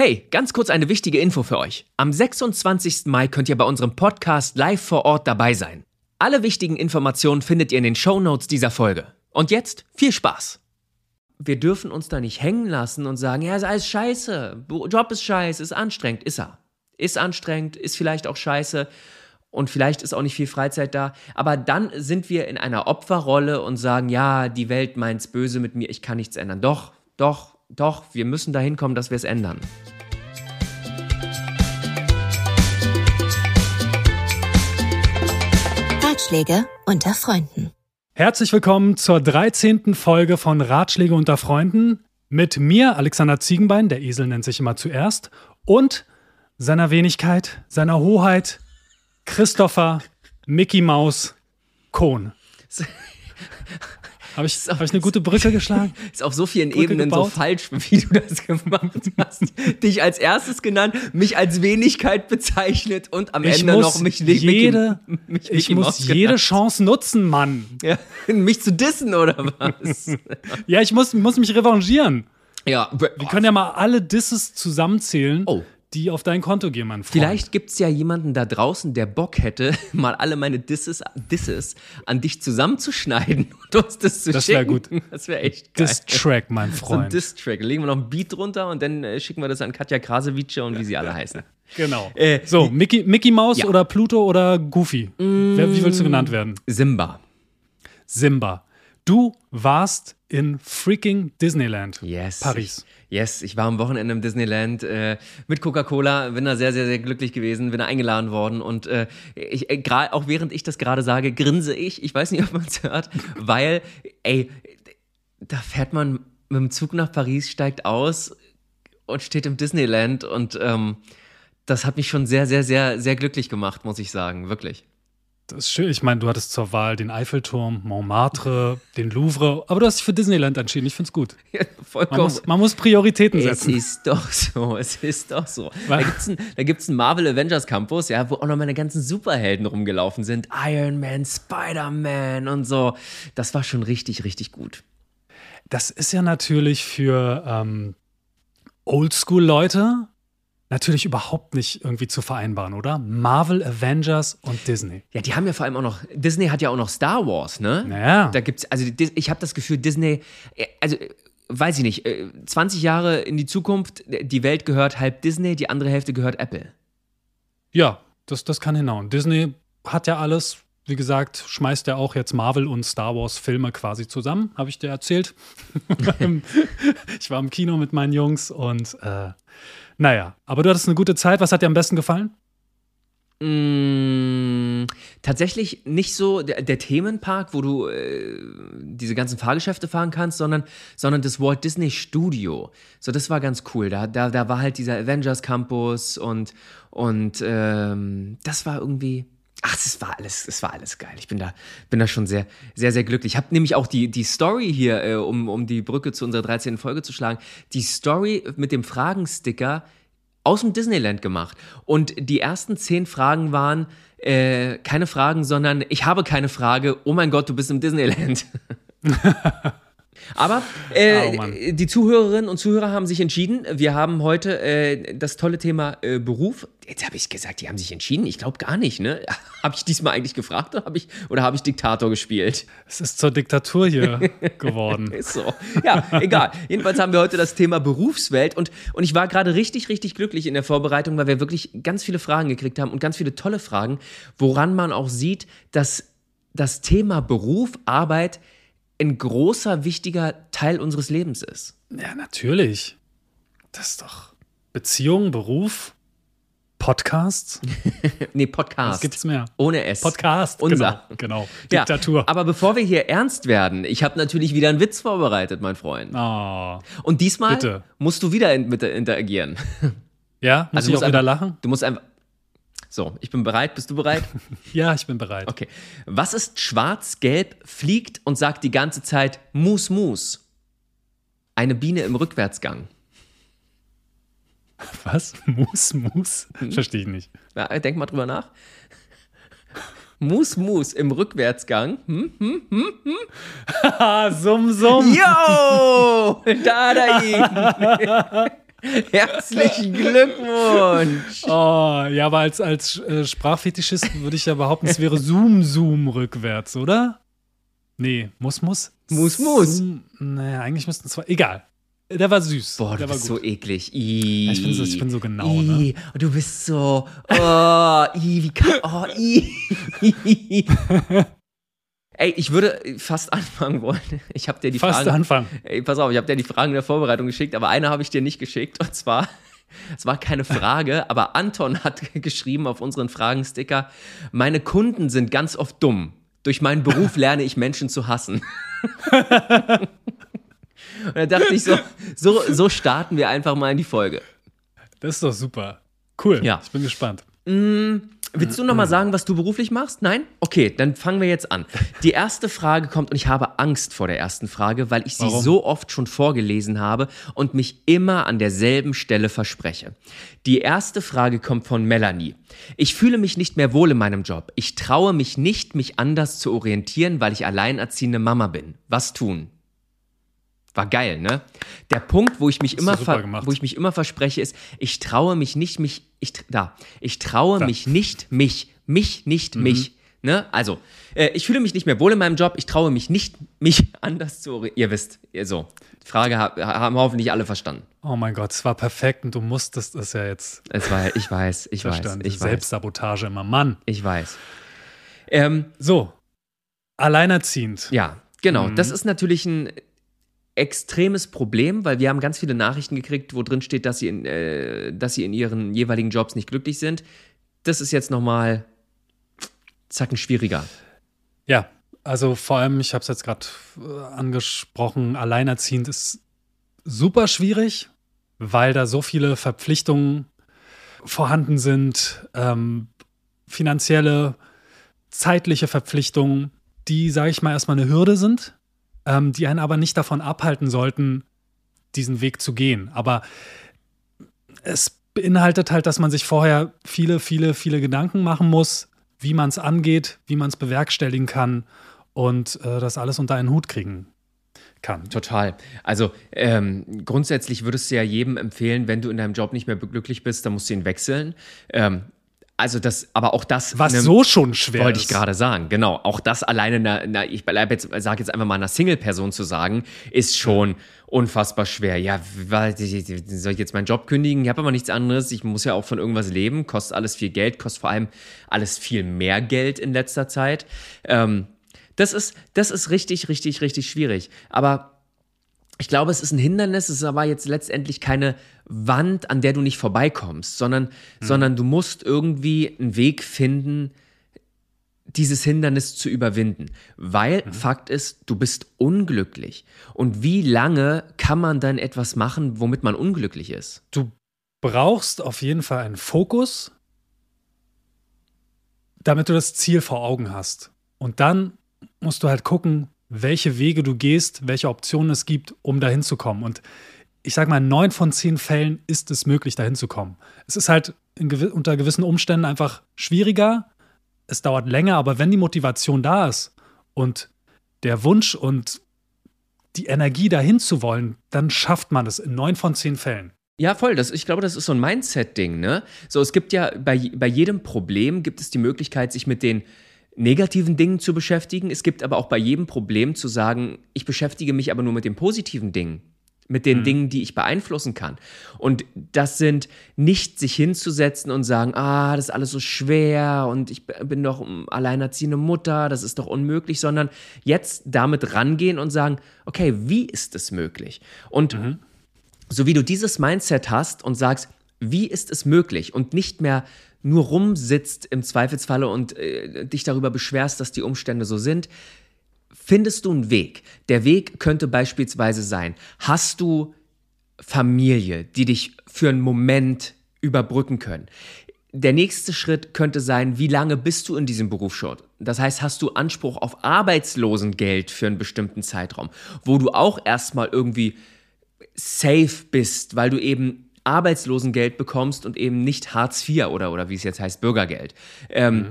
Hey, ganz kurz eine wichtige Info für euch. Am 26. Mai könnt ihr bei unserem Podcast live vor Ort dabei sein. Alle wichtigen Informationen findet ihr in den Shownotes dieser Folge. Und jetzt viel Spaß! Wir dürfen uns da nicht hängen lassen und sagen, ja, ist alles scheiße, Job ist scheiße, ist anstrengend, ist er. Ist anstrengend, ist vielleicht auch scheiße und vielleicht ist auch nicht viel Freizeit da. Aber dann sind wir in einer Opferrolle und sagen, ja, die Welt meint's böse mit mir, ich kann nichts ändern. Doch, doch, doch, wir müssen dahin kommen, dass wir es ändern. Ratschläge unter Freunden. Herzlich willkommen zur 13. Folge von Ratschläge unter Freunden mit mir, Alexander Ziegenbein, der Esel nennt sich immer zuerst, und seiner Wenigkeit, seiner Hoheit, Christopher Mickey Maus Kohn. Habe ich, hab ich eine gute Brücke geschlagen? Ist auf so vielen Brücke Ebenen gebaut? so falsch, wie du das gemacht hast. Dich als erstes genannt, mich als Wenigkeit bezeichnet und am ich Ende noch mich nicht jede, Mickey, mich Ich muss jede genannt. Chance nutzen, Mann. Ja, mich zu dissen oder was? ja, ich muss, muss mich revanchieren. Ja, wir können ja mal alle Disses zusammenzählen. Oh die auf dein Konto gehen, mein Freund. Vielleicht gibt es ja jemanden da draußen, der Bock hätte, mal alle meine Disses, Disses an dich zusammenzuschneiden und uns das zu das schicken. Das wäre gut. Das wäre echt geil. Diss-Track, mein Freund. So ein Diss-Track. Legen wir noch ein Beat drunter und dann äh, schicken wir das an Katja Krasavice und wie sie alle heißen. Genau. Äh, so, Mickey, Mickey Mouse ja. oder Pluto oder Goofy? Mm, Wer, wie willst du genannt werden? Simba. Simba. Du warst in freaking Disneyland. Yes. Paris. Yes, ich war am Wochenende im Disneyland äh, mit Coca-Cola, bin da sehr, sehr, sehr glücklich gewesen, bin da eingeladen worden und äh, ich, äh, auch während ich das gerade sage, grinse ich. Ich weiß nicht, ob man es hört, weil, ey, da fährt man mit dem Zug nach Paris, steigt aus und steht im Disneyland und ähm, das hat mich schon sehr, sehr, sehr, sehr glücklich gemacht, muss ich sagen, wirklich. Das ist schön. Ich meine, du hattest zur Wahl den Eiffelturm, Montmartre, den Louvre, aber du hast dich für Disneyland entschieden. Ich finde es gut. Ja, vollkommen. Man muss, man muss, Prioritäten setzen. Es ist doch so, es ist doch so. Da gibt es einen, einen Marvel Avengers Campus, ja, wo auch noch meine ganzen Superhelden rumgelaufen sind. Iron Man, Spider-Man und so. Das war schon richtig, richtig gut. Das ist ja natürlich für ähm, Oldschool-Leute natürlich überhaupt nicht irgendwie zu vereinbaren, oder? Marvel, Avengers und Disney. Ja, die haben ja vor allem auch noch, Disney hat ja auch noch Star Wars, ne? Naja. Da gibt's, also ich habe das Gefühl, Disney, äh, also weiß ich nicht, 20 äh, Jahre in die Zukunft, die Welt gehört halb Disney, die andere Hälfte gehört Apple. Ja, das, das kann hinhauen. Disney hat ja alles, wie gesagt, schmeißt ja auch jetzt Marvel und Star Wars Filme quasi zusammen, habe ich dir erzählt. ich war im Kino mit meinen Jungs und äh, naja, aber du hattest eine gute Zeit. Was hat dir am besten gefallen? Mmh, tatsächlich nicht so der, der Themenpark, wo du äh, diese ganzen Fahrgeschäfte fahren kannst, sondern, sondern das Walt Disney Studio. So, das war ganz cool. Da, da, da war halt dieser Avengers Campus und, und ähm, das war irgendwie, Ach, es war alles, es war alles geil. Ich bin da, bin da schon sehr, sehr, sehr glücklich. Ich habe nämlich auch die, die Story hier, äh, um, um die Brücke zu unserer 13. Folge zu schlagen, die Story mit dem Fragensticker aus dem Disneyland gemacht. Und die ersten zehn Fragen waren äh, keine Fragen, sondern ich habe keine Frage. Oh mein Gott, du bist im Disneyland. Aber äh, oh, die Zuhörerinnen und Zuhörer haben sich entschieden. Wir haben heute äh, das tolle Thema äh, Beruf. Jetzt habe ich gesagt, die haben sich entschieden. Ich glaube gar nicht. Ne? habe ich diesmal eigentlich gefragt oder habe ich, hab ich Diktator gespielt? Es ist zur Diktatur hier geworden. ist so. Ja, egal. Jedenfalls haben wir heute das Thema Berufswelt. Und, und ich war gerade richtig, richtig glücklich in der Vorbereitung, weil wir wirklich ganz viele Fragen gekriegt haben und ganz viele tolle Fragen, woran man auch sieht, dass das Thema Beruf, Arbeit, ein großer, wichtiger Teil unseres Lebens ist. Ja, natürlich. Das ist doch Beziehung, Beruf, Podcasts? nee, Podcast. Was gibt's mehr? Ohne S. Podcast. Unser. Genau. genau. Diktatur. Ja, aber bevor wir hier ernst werden, ich habe natürlich wieder einen Witz vorbereitet, mein Freund. Oh. Und diesmal Bitte. musst du wieder mit interagieren. Ja? Muss also ich auch wieder lachen? Du musst einfach. So, ich bin bereit. Bist du bereit? ja, ich bin bereit. Okay. Was ist schwarz-gelb, fliegt und sagt die ganze Zeit Mus, Mus? Eine Biene im Rückwärtsgang. Was? Mus, Mus? Hm? Verstehe ich nicht. Ja, denk mal drüber nach. Mus, Mus im Rückwärtsgang. Hm, hm, hm, hm? summ, summ. Yo! Da, da, Herzlichen Glückwunsch! Oh, ja, aber als, als äh, Sprachfetischist würde ich ja behaupten, es wäre Zoom, Zoom rückwärts, oder? Nee, muss, muss. Muss, muss. Naja, eigentlich müssten zwei. Egal. Der war süß. Boah, du der war bist so eklig. I. Ich bin so- ich bin so genau, ne? I. Du bist so. Oh, I, wie kann. Oh, I. Ey, ich würde fast anfangen wollen. Ich habe dir die Fast Fragen. anfangen. Ey, pass auf, ich habe dir die Fragen der Vorbereitung geschickt, aber eine habe ich dir nicht geschickt. Und zwar, es war keine Frage, aber Anton hat geschrieben auf unseren Fragensticker: Meine Kunden sind ganz oft dumm. Durch meinen Beruf lerne ich Menschen zu hassen. Und da dachte ich so, so, so starten wir einfach mal in die Folge. Das ist doch super. Cool. Ja. Ich bin gespannt. Willst du noch mal sagen, was du beruflich machst? Nein? Okay, dann fangen wir jetzt an. Die erste Frage kommt und ich habe Angst vor der ersten Frage, weil ich sie Warum? so oft schon vorgelesen habe und mich immer an derselben Stelle verspreche. Die erste Frage kommt von Melanie. Ich fühle mich nicht mehr wohl in meinem Job. Ich traue mich nicht, mich anders zu orientieren, weil ich alleinerziehende Mama bin. Was tun? War geil, ne? Der Punkt, wo ich mich immer wo ich mich immer verspreche, ist, ich traue mich nicht, mich, ich, da, ich traue Da. Mhm. mich nicht, mich, mich nicht, mich. Ne? Also, äh, ich fühle mich nicht mehr wohl in meinem Job, ich traue mich nicht, mich anders zu. Ihr wisst, so. Die Frage ha haben hoffentlich alle verstanden. Oh mein Gott, es war perfekt und du musstest es ja jetzt Es war, ich weiß, ich weiß, ich weiß, Selbstsabotage immer. Mann. ich weiß. Ähm, So. Alleinerziehend. Ja, genau. Mhm. Das ist natürlich ein extremes Problem, weil wir haben ganz viele Nachrichten gekriegt, wo drin steht, dass sie in, äh, dass sie in ihren jeweiligen Jobs nicht glücklich sind. Das ist jetzt nochmal zacken schwieriger. Ja, also vor allem, ich habe es jetzt gerade äh, angesprochen, alleinerziehend ist super schwierig, weil da so viele Verpflichtungen vorhanden sind, ähm, finanzielle, zeitliche Verpflichtungen, die, sage ich mal, erstmal eine Hürde sind, ähm, die einen aber nicht davon abhalten sollten, diesen Weg zu gehen. Aber es beinhaltet halt, dass man sich vorher viele, viele, viele Gedanken machen muss, wie man es angeht, wie man es bewerkstelligen kann und äh, das alles unter einen Hut kriegen kann. Total. Also ähm, grundsätzlich würdest du ja jedem empfehlen, wenn du in deinem Job nicht mehr glücklich bist, dann musst du ihn wechseln. Ähm, also das, aber auch das. Was ne- so schon schwer Wollte ich gerade sagen, genau. Auch das alleine, einer, einer, ich bleib jetzt, sage jetzt einfach mal einer Single-Person zu sagen, ist schon unfassbar schwer. Ja, soll ich jetzt meinen Job kündigen? Ich habe aber nichts anderes. Ich muss ja auch von irgendwas leben. Kostet alles viel Geld, kostet vor allem alles viel mehr Geld in letzter Zeit. Ähm, das ist, das ist richtig, richtig, richtig schwierig. Aber ich glaube, es ist ein Hindernis, es ist aber jetzt letztendlich keine Wand, an der du nicht vorbeikommst, sondern, sondern du musst irgendwie einen Weg finden, dieses Hindernis zu überwinden. Weil Fakt ist, du bist unglücklich. Und wie lange kann man dann etwas machen, womit man unglücklich ist? Du brauchst auf jeden Fall einen Fokus, damit du das Ziel vor Augen hast. Und dann musst du halt gucken, welche Wege du gehst, welche Optionen es gibt, um dahin zu kommen. Und ich sage mal, in neun von zehn Fällen ist es möglich, dahin zu kommen. Es ist halt in gewi unter gewissen Umständen einfach schwieriger. Es dauert länger, aber wenn die Motivation da ist und der Wunsch und die Energie dahin zu wollen, dann schafft man es in neun von zehn Fällen. Ja, voll. Das, ich glaube, das ist so ein Mindset-Ding, ne? So, es gibt ja bei, bei jedem Problem gibt es die Möglichkeit, sich mit den negativen Dingen zu beschäftigen. Es gibt aber auch bei jedem Problem zu sagen, ich beschäftige mich aber nur mit den positiven Dingen. Mit den Dingen, die ich beeinflussen kann. Und das sind nicht sich hinzusetzen und sagen, ah, das ist alles so schwer und ich bin doch alleinerziehende Mutter, das ist doch unmöglich, sondern jetzt damit rangehen und sagen, okay, wie ist es möglich? Und so wie du dieses Mindset hast und sagst, wie ist es möglich und nicht mehr nur rumsitzt im Zweifelsfalle und äh, dich darüber beschwerst, dass die Umstände so sind, findest du einen Weg. Der Weg könnte beispielsweise sein, hast du Familie, die dich für einen Moment überbrücken können. Der nächste Schritt könnte sein, wie lange bist du in diesem Beruf schon? Das heißt, hast du Anspruch auf Arbeitslosengeld für einen bestimmten Zeitraum, wo du auch erstmal irgendwie safe bist, weil du eben Arbeitslosengeld bekommst und eben nicht Hartz IV oder, oder wie es jetzt heißt, Bürgergeld. Ähm, mhm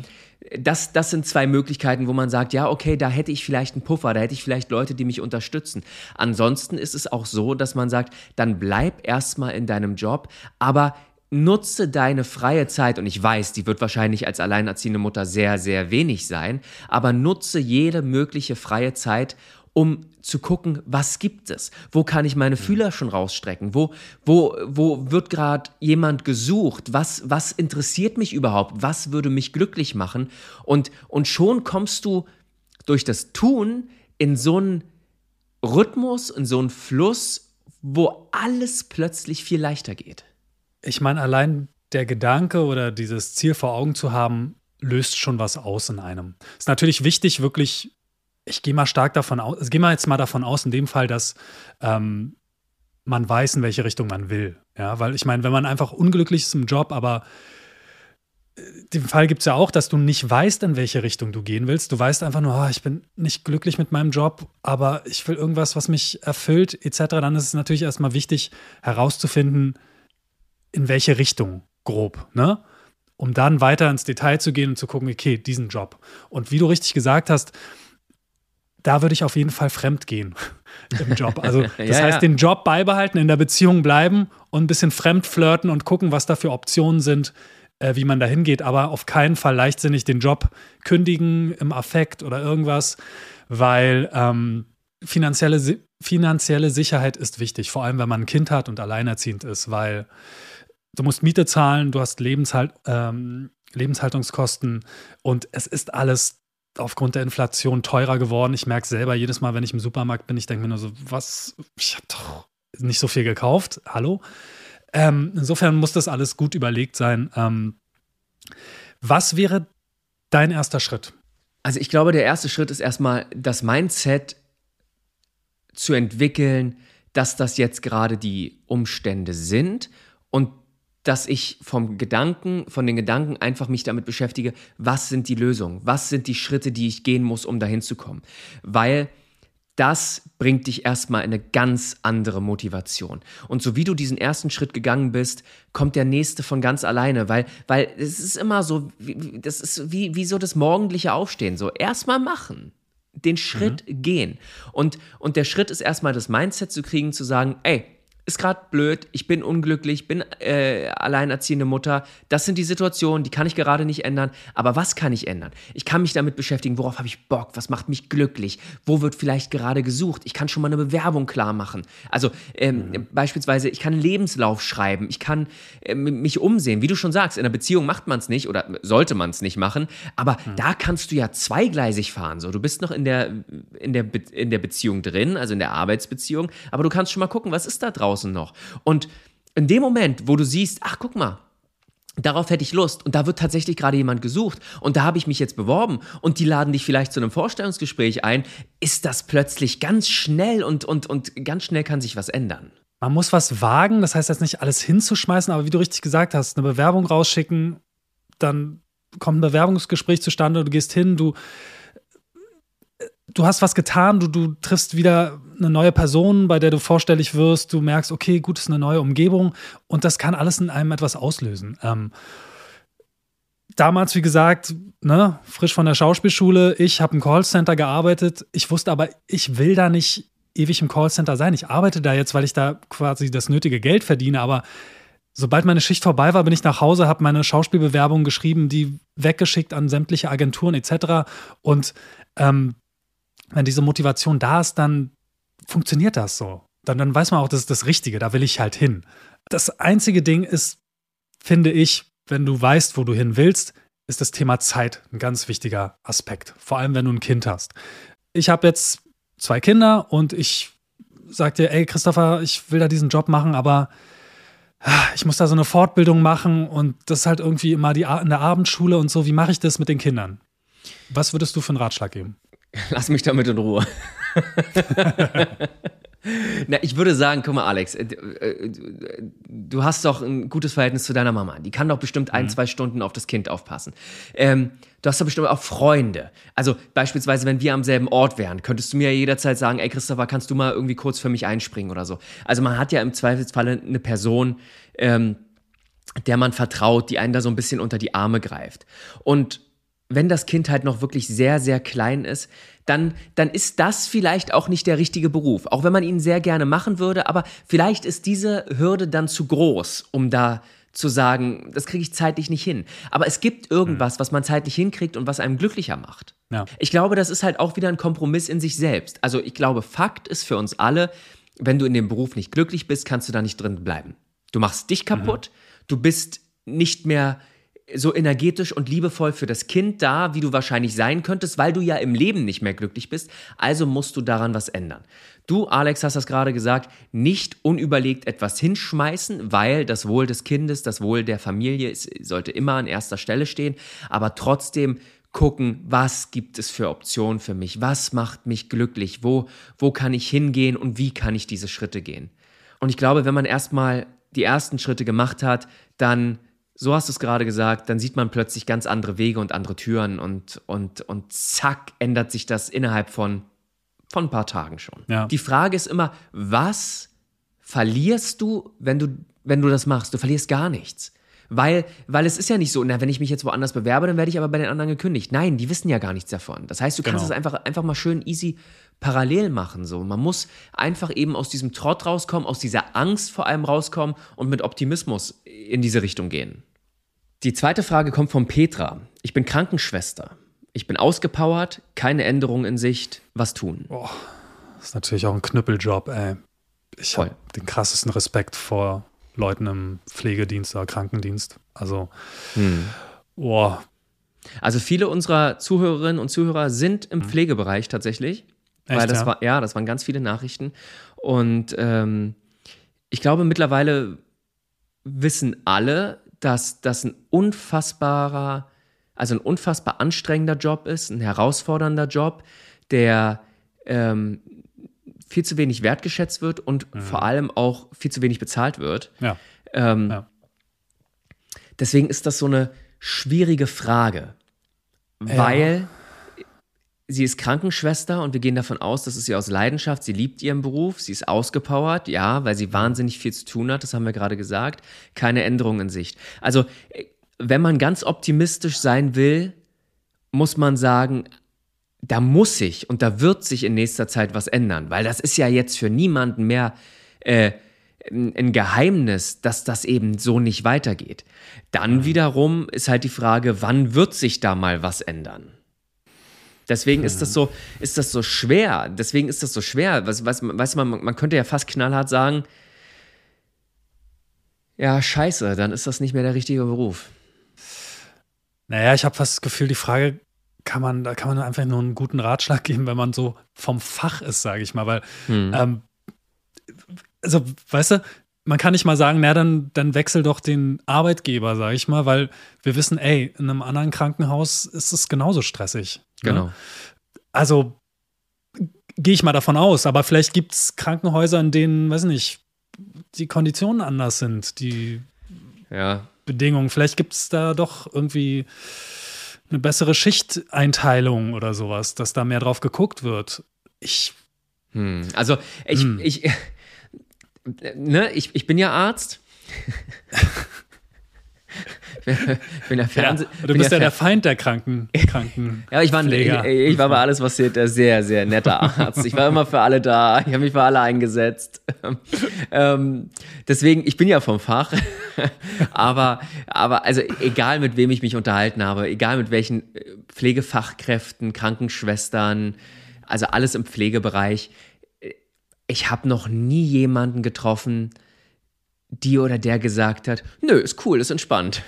das, das sind zwei Möglichkeiten, wo man sagt, ja, okay, da hätte ich vielleicht einen Puffer, da hätte ich vielleicht Leute, die mich unterstützen. Ansonsten ist es auch so, dass man sagt, dann bleib erstmal in deinem Job, aber nutze deine freie Zeit und ich weiß, die wird wahrscheinlich als alleinerziehende Mutter sehr, sehr wenig sein, aber nutze jede mögliche freie Zeit, um zu gucken, was gibt es? Wo kann ich meine Fühler schon rausstrecken? Wo, wo, wo wird gerade jemand gesucht? Was, was interessiert mich überhaupt? Was würde mich glücklich machen? Und, und schon kommst du durch das Tun in so einen Rhythmus, in so einen Fluss, wo alles plötzlich viel leichter geht. Ich meine, allein der Gedanke oder dieses Ziel vor Augen zu haben, löst schon was aus in einem. Es ist natürlich wichtig, wirklich ich gehe mal stark davon aus, also gehe mal jetzt mal davon aus, in dem Fall, dass ähm, man weiß, in welche Richtung man will. Ja, weil ich meine, wenn man einfach unglücklich ist im Job, aber äh, den Fall gibt es ja auch, dass du nicht weißt, in welche Richtung du gehen willst. Du weißt einfach nur, oh, ich bin nicht glücklich mit meinem Job, aber ich will irgendwas, was mich erfüllt, etc. Dann ist es natürlich erstmal wichtig, herauszufinden, in welche Richtung grob, ne? Um dann weiter ins Detail zu gehen und zu gucken, okay, diesen Job. Und wie du richtig gesagt hast, da würde ich auf jeden Fall fremd gehen im Job. Also das ja, heißt, ja. den Job beibehalten, in der Beziehung bleiben und ein bisschen fremd flirten und gucken, was da für Optionen sind, äh, wie man da hingeht. Aber auf keinen Fall leichtsinnig den Job kündigen im Affekt oder irgendwas, weil ähm, finanzielle, finanzielle Sicherheit ist wichtig, vor allem wenn man ein Kind hat und alleinerziehend ist, weil du musst Miete zahlen, du hast Lebenshalt, ähm, Lebenshaltungskosten und es ist alles aufgrund der Inflation teurer geworden. Ich merke selber jedes Mal, wenn ich im Supermarkt bin, ich denke mir nur so, was, ich habe doch nicht so viel gekauft. Hallo? Ähm, insofern muss das alles gut überlegt sein. Ähm, was wäre dein erster Schritt? Also ich glaube, der erste Schritt ist erstmal das Mindset zu entwickeln, dass das jetzt gerade die Umstände sind und dass ich vom Gedanken, von den Gedanken einfach mich damit beschäftige, was sind die Lösungen, was sind die Schritte, die ich gehen muss, um dahin zu kommen. Weil das bringt dich erstmal in eine ganz andere Motivation. Und so wie du diesen ersten Schritt gegangen bist, kommt der nächste von ganz alleine, weil, weil es ist immer so, das ist wie, wie so das morgendliche Aufstehen, so erstmal machen, den Schritt mhm. gehen. Und, und der Schritt ist erstmal das Mindset zu kriegen, zu sagen, ey, ist gerade blöd, ich bin unglücklich, bin äh, alleinerziehende Mutter. Das sind die Situationen, die kann ich gerade nicht ändern. Aber was kann ich ändern? Ich kann mich damit beschäftigen, worauf habe ich Bock, was macht mich glücklich, wo wird vielleicht gerade gesucht. Ich kann schon mal eine Bewerbung klar machen. Also ähm, mhm. beispielsweise, ich kann einen Lebenslauf schreiben, ich kann äh, mich umsehen. Wie du schon sagst, in einer Beziehung macht man es nicht oder sollte man es nicht machen. Aber mhm. da kannst du ja zweigleisig fahren. So, du bist noch in der, in, der in der Beziehung drin, also in der Arbeitsbeziehung, aber du kannst schon mal gucken, was ist da draußen draußen noch. Und in dem Moment, wo du siehst, ach guck mal, Darauf hätte ich Lust. Und da wird tatsächlich gerade jemand gesucht. Und da habe ich mich jetzt beworben. Und die laden dich vielleicht zu einem Vorstellungsgespräch ein, ist das plötzlich ganz schnell und, und, und ganz schnell kann sich was ändern. Man muss was wagen, das heißt jetzt nicht alles hinzuschmeißen, aber wie du richtig gesagt hast, eine Bewerbung rausschicken, dann kommt ein Bewerbungsgespräch zustande, du gehst hin, du du hast was getan, du, du triffst wieder eine neue Person, bei der du vorstellig wirst, du merkst, okay, gut, ist eine neue Umgebung und das kann alles in einem etwas auslösen. Ähm, damals, wie gesagt, ne, frisch von der Schauspielschule, ich habe im Callcenter gearbeitet, ich wusste aber, ich will da nicht ewig im Callcenter sein. Ich arbeite da jetzt, weil ich da quasi das nötige Geld verdiene, aber sobald meine Schicht vorbei war, bin ich nach Hause, habe meine Schauspielbewerbung geschrieben, die weggeschickt an sämtliche Agenturen etc. Und ähm, wenn diese Motivation da ist, dann funktioniert das so. Dann, dann weiß man auch, das ist das Richtige, da will ich halt hin. Das einzige Ding ist, finde ich, wenn du weißt, wo du hin willst, ist das Thema Zeit ein ganz wichtiger Aspekt. Vor allem, wenn du ein Kind hast. Ich habe jetzt zwei Kinder und ich sage dir, ey Christopher, ich will da diesen Job machen, aber ah, ich muss da so eine Fortbildung machen und das ist halt irgendwie immer die, in der Abendschule und so. Wie mache ich das mit den Kindern? Was würdest du für einen Ratschlag geben? Lass mich damit in Ruhe. Na, ich würde sagen, guck mal, Alex, äh, äh, du hast doch ein gutes Verhältnis zu deiner Mama. Die kann doch bestimmt ein, mhm. zwei Stunden auf das Kind aufpassen. Ähm, du hast doch bestimmt auch Freunde. Also beispielsweise, wenn wir am selben Ort wären, könntest du mir ja jederzeit sagen, ey Christopher, kannst du mal irgendwie kurz für mich einspringen oder so. Also man hat ja im Zweifelsfalle eine Person, ähm, der man vertraut, die einen da so ein bisschen unter die Arme greift. Und wenn das Kind halt noch wirklich sehr, sehr klein ist, dann, dann ist das vielleicht auch nicht der richtige Beruf. Auch wenn man ihn sehr gerne machen würde, aber vielleicht ist diese Hürde dann zu groß, um da zu sagen, das kriege ich zeitlich nicht hin. Aber es gibt irgendwas, mhm. was man zeitlich hinkriegt und was einem glücklicher macht. Ja. Ich glaube, das ist halt auch wieder ein Kompromiss in sich selbst. Also ich glaube, Fakt ist für uns alle, wenn du in dem Beruf nicht glücklich bist, kannst du da nicht drin bleiben. Du machst dich kaputt, mhm. du bist nicht mehr so energetisch und liebevoll für das Kind da, wie du wahrscheinlich sein könntest, weil du ja im Leben nicht mehr glücklich bist. Also musst du daran was ändern. Du, Alex, hast das gerade gesagt, nicht unüberlegt etwas hinschmeißen, weil das Wohl des Kindes, das Wohl der Familie ist, sollte immer an erster Stelle stehen, aber trotzdem gucken, was gibt es für Optionen für mich, was macht mich glücklich, wo, wo kann ich hingehen und wie kann ich diese Schritte gehen. Und ich glaube, wenn man erstmal die ersten Schritte gemacht hat, dann so hast du es gerade gesagt, dann sieht man plötzlich ganz andere Wege und andere Türen und, und, und zack, ändert sich das innerhalb von, von ein paar Tagen schon. Ja. Die Frage ist immer, was verlierst du, wenn du, wenn du das machst? Du verlierst gar nichts. Weil, weil es ist ja nicht so, na, wenn ich mich jetzt woanders bewerbe, dann werde ich aber bei den anderen gekündigt. Nein, die wissen ja gar nichts davon. Das heißt, du kannst genau. es einfach, einfach mal schön easy parallel machen. So. Man muss einfach eben aus diesem Trott rauskommen, aus dieser Angst vor allem rauskommen und mit Optimismus in diese Richtung gehen. Die zweite Frage kommt von Petra. Ich bin Krankenschwester. Ich bin ausgepowert, keine Änderungen in Sicht. Was tun? Boah, das ist natürlich auch ein Knüppeljob, ey. Ich habe den krassesten Respekt vor Leuten im Pflegedienst oder Krankendienst. Also, hm. boah. Also viele unserer Zuhörerinnen und Zuhörer sind im hm. Pflegebereich tatsächlich. Echt, weil das ja? war, ja, das waren ganz viele Nachrichten. Und ähm, ich glaube, mittlerweile wissen alle, dass das ein unfassbarer, also ein unfassbar anstrengender Job ist, ein herausfordernder Job, der ähm, viel zu wenig wertgeschätzt wird und mhm. vor allem auch viel zu wenig bezahlt wird. Ja. Ähm, ja. Deswegen ist das so eine schwierige Frage, weil ja sie ist Krankenschwester und wir gehen davon aus, dass es sie aus Leidenschaft, sie liebt ihren Beruf, sie ist ausgepowert, ja, weil sie wahnsinnig viel zu tun hat, das haben wir gerade gesagt, keine Änderung in Sicht. Also, wenn man ganz optimistisch sein will, muss man sagen, da muss sich und da wird sich in nächster Zeit was ändern, weil das ist ja jetzt für niemanden mehr äh, ein Geheimnis, dass das eben so nicht weitergeht. Dann wiederum ist halt die Frage, wann wird sich da mal was ändern? Deswegen ist das so, ist das so schwer. Deswegen ist das so schwer. Was, was, weißt du, man, man könnte ja fast knallhart sagen, ja, scheiße, dann ist das nicht mehr der richtige Beruf. Naja, ich habe fast das Gefühl, die Frage kann man, da kann man einfach nur einen guten Ratschlag geben, wenn man so vom Fach ist, sage ich mal. Weil, hm. ähm, also, weißt du, man kann nicht mal sagen, na, dann, dann wechsel doch den Arbeitgeber, sage ich mal, weil wir wissen, ey, in einem anderen Krankenhaus ist es genauso stressig. Ne? Genau. Ne? Also gehe ich mal davon aus, aber vielleicht gibt es Krankenhäuser, in denen, weiß nicht, die Konditionen anders sind, die ja. Bedingungen. Vielleicht gibt es da doch irgendwie eine bessere Schichteinteilung oder sowas, dass da mehr drauf geguckt wird. Ich. Hm. Also ich, hm. ich ne, ich, ich bin ja Arzt. ich bin der Fernseh ja, du bist ja der, Feind der Kranken. Kranken ja, ich war, ich, ich war bei alles, was hier der sehr, sehr netter Arzt. Ich war immer für alle da. Ich habe mich für alle eingesetzt. ähm, deswegen, ich bin ja vom Fach. aber, aber, also egal mit wem ich mich unterhalten habe, egal mit welchen äh, Pflegefachkräften, Krankenschwestern, also alles im Pflegebereich, ich habe noch nie jemanden getroffen, die oder der gesagt hat, nö, ist cool, ist entspannt.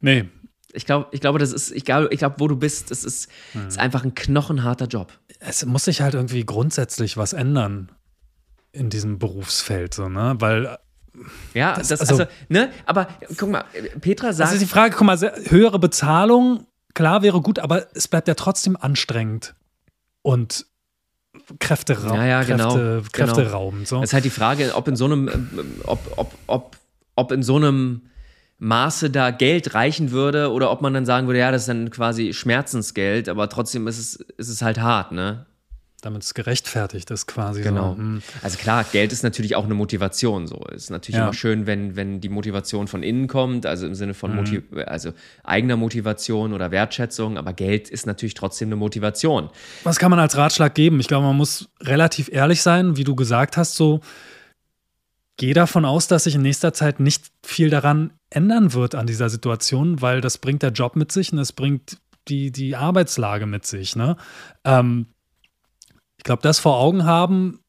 Nee. Ich glaube, ich glaube, das ist, ich glaube, ich glaube, wo du bist, das ist, mhm. ist einfach ein knochenharter Job. Es muss sich halt irgendwie grundsätzlich was ändern in diesem Berufsfeld, so, ne? Weil ja, das, das also, also, ne, aber guck mal, Petra sagt. Das ist die Frage, guck mal, höhere Bezahlung, klar wäre gut, aber es bleibt ja trotzdem anstrengend. Und Kräfte, Ja, ja, genau, Kräfte, genau. Kräfteraum. So. Das ist halt die Frage, ob in so einem, ob, ob, ob, ob in so einem Maße da Geld reichen würde oder ob man dann sagen würde, ja, das ist dann quasi Schmerzensgeld, aber trotzdem ist es, ist es halt hart, ne? Damit es gerechtfertigt ist quasi. Genau. So. Hm. Also klar, Geld ist natürlich auch eine Motivation. So ist natürlich Ja. immer schön, wenn wenn die Motivation von innen kommt, also im Sinne Mhm. von Motiv also eigener Motivation oder Wertschätzung. Aber Geld ist natürlich trotzdem eine Motivation. Was kann man als Ratschlag geben? Ich glaube, man muss relativ ehrlich sein, wie du gesagt hast, so geh davon aus, dass sich in nächster Zeit nicht viel daran ändern wird an dieser Situation, weil das bringt der Job mit sich und das bringt die, die Arbeitslage mit sich. Ne? Ähm, ich glaube, das vor Augen haben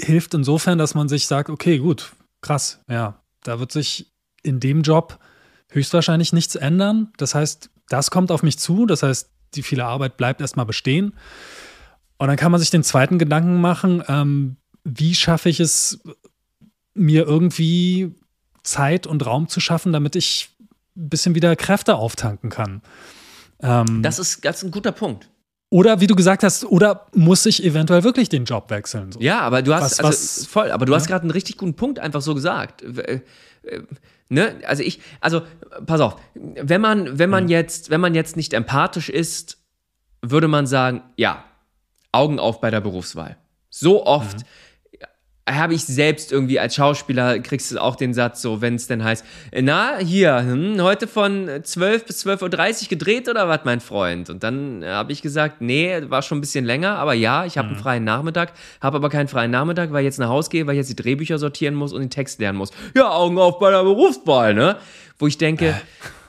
hilft insofern, dass man sich sagt, okay, gut, krass, ja, da wird sich in dem Job höchstwahrscheinlich nichts ändern. Das heißt, das kommt auf mich zu. Das heißt, die viele Arbeit bleibt erstmal bestehen. Und dann kann man sich den zweiten Gedanken machen, ähm, wie schaffe ich es, mir irgendwie Zeit und Raum zu schaffen, damit ich ein bisschen wieder Kräfte auftanken kann. Ähm, Das ist, ist ein guter Punkt. Oder wie du gesagt hast, oder muss ich eventuell wirklich den Job wechseln? So. Ja, aber du hast Was- also, was- voll, aber du hast Ja. gerade einen richtig guten Punkt einfach so gesagt. Äh, äh, Ne? Also ich, also pass auf, wenn man, wenn Mhm. man jetzt, wenn man jetzt nicht empathisch ist, würde man sagen, ja, Augen auf bei der Berufswahl. So oft Mhm. Habe ich selbst irgendwie als Schauspieler, kriegst du auch den Satz so, wenn es denn heißt, na, hier, hm, heute von 12 bis 12.30 Uhr gedreht oder was, mein Freund? Und dann äh, habe ich gesagt, nee, war schon ein bisschen länger, aber ja, ich habe einen freien Nachmittag, habe aber keinen freien Nachmittag, weil ich jetzt nach Hause gehe, weil ich jetzt die Drehbücher sortieren muss und den Text lernen muss. Ja, Augen auf bei der Berufswahl, ne? Wo ich denke,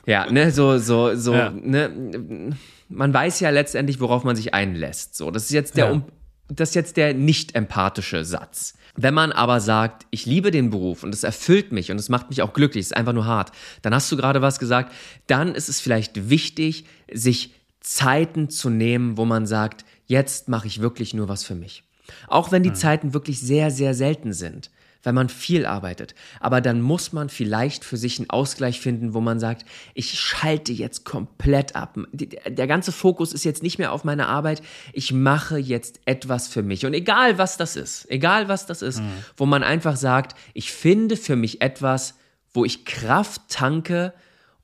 ja, ne, so, so, so, Ja. ne, man weiß ja letztendlich, worauf man sich einlässt. So, das ist jetzt der, Ja. um, das ist jetzt der nicht empathische Satz. Wenn man aber sagt, ich liebe den Beruf und es erfüllt mich und es macht mich auch glücklich, es ist einfach nur hart, dann hast du gerade was gesagt, dann ist es vielleicht wichtig, sich Zeiten zu nehmen, wo man sagt, jetzt mache ich wirklich nur was für mich. Auch wenn die Zeiten wirklich sehr, sehr selten sind, weil man viel arbeitet. Aber dann muss man vielleicht für sich einen Ausgleich finden, wo man sagt, ich schalte jetzt komplett ab. Der ganze Fokus ist jetzt nicht mehr auf meine Arbeit. Ich mache jetzt etwas für mich. Und egal was das ist, egal was das ist, wo man einfach sagt, ich finde für mich etwas, wo ich Kraft tanke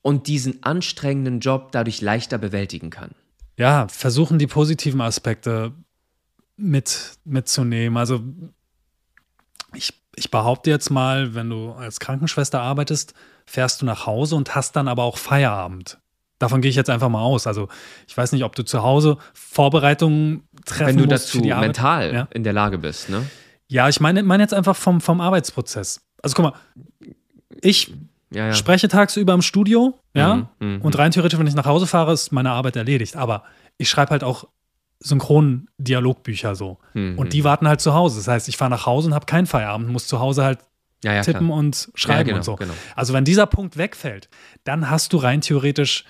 und diesen anstrengenden Job dadurch leichter bewältigen kann. ja, versuchen die positiven Aspekte mit, mitzunehmen. Also ich, ich behaupte jetzt mal, wenn du als Krankenschwester arbeitest, fährst du nach Hause und hast dann aber auch Feierabend. Davon gehe ich jetzt einfach mal aus. Also ich weiß nicht, ob du zu Hause Vorbereitungen treffen Wenn du musst dazu für die Arbeit. mental Ja. in der Lage bist, ne? Ja, ich meine, meine jetzt einfach vom, vom Arbeitsprozess. Also guck mal, ich Ja, ja. spreche tagsüber im Studio, ja, Mhm, mhm. und rein theoretisch, wenn ich nach Hause fahre, ist meine Arbeit erledigt. Aber ich schreibe halt auch Synchron-Dialogbücher so. Mhm. Und die warten halt zu Hause. Das heißt, ich fahre nach Hause und habe keinen Feierabend, muss zu Hause halt ja, ja, tippen klar. und schreiben genau, und so. genau. Also wenn dieser Punkt wegfällt, dann hast du rein theoretisch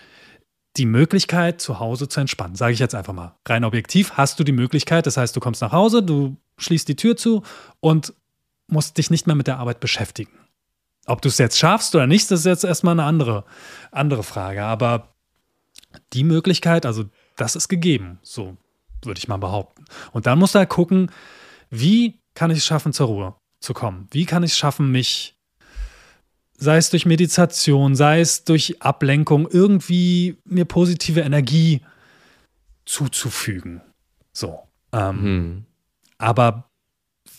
die Möglichkeit, zu Hause zu entspannen. Sage ich jetzt einfach mal. Rein objektiv hast du die Möglichkeit. Das heißt, du kommst nach Hause, du schließt die Tür zu und musst dich nicht mehr mit der Arbeit beschäftigen. Ob du es jetzt schaffst oder nicht, das ist jetzt erstmal eine andere, andere Frage. Aber die Möglichkeit, also das ist gegeben, so würde ich mal behaupten. Und dann musst du halt gucken, wie kann ich es schaffen, zur Ruhe zu kommen? Wie kann ich es schaffen, mich, sei es durch Meditation, sei es durch Ablenkung, irgendwie mir positive Energie zuzufügen? So. Ähm, Hm. aber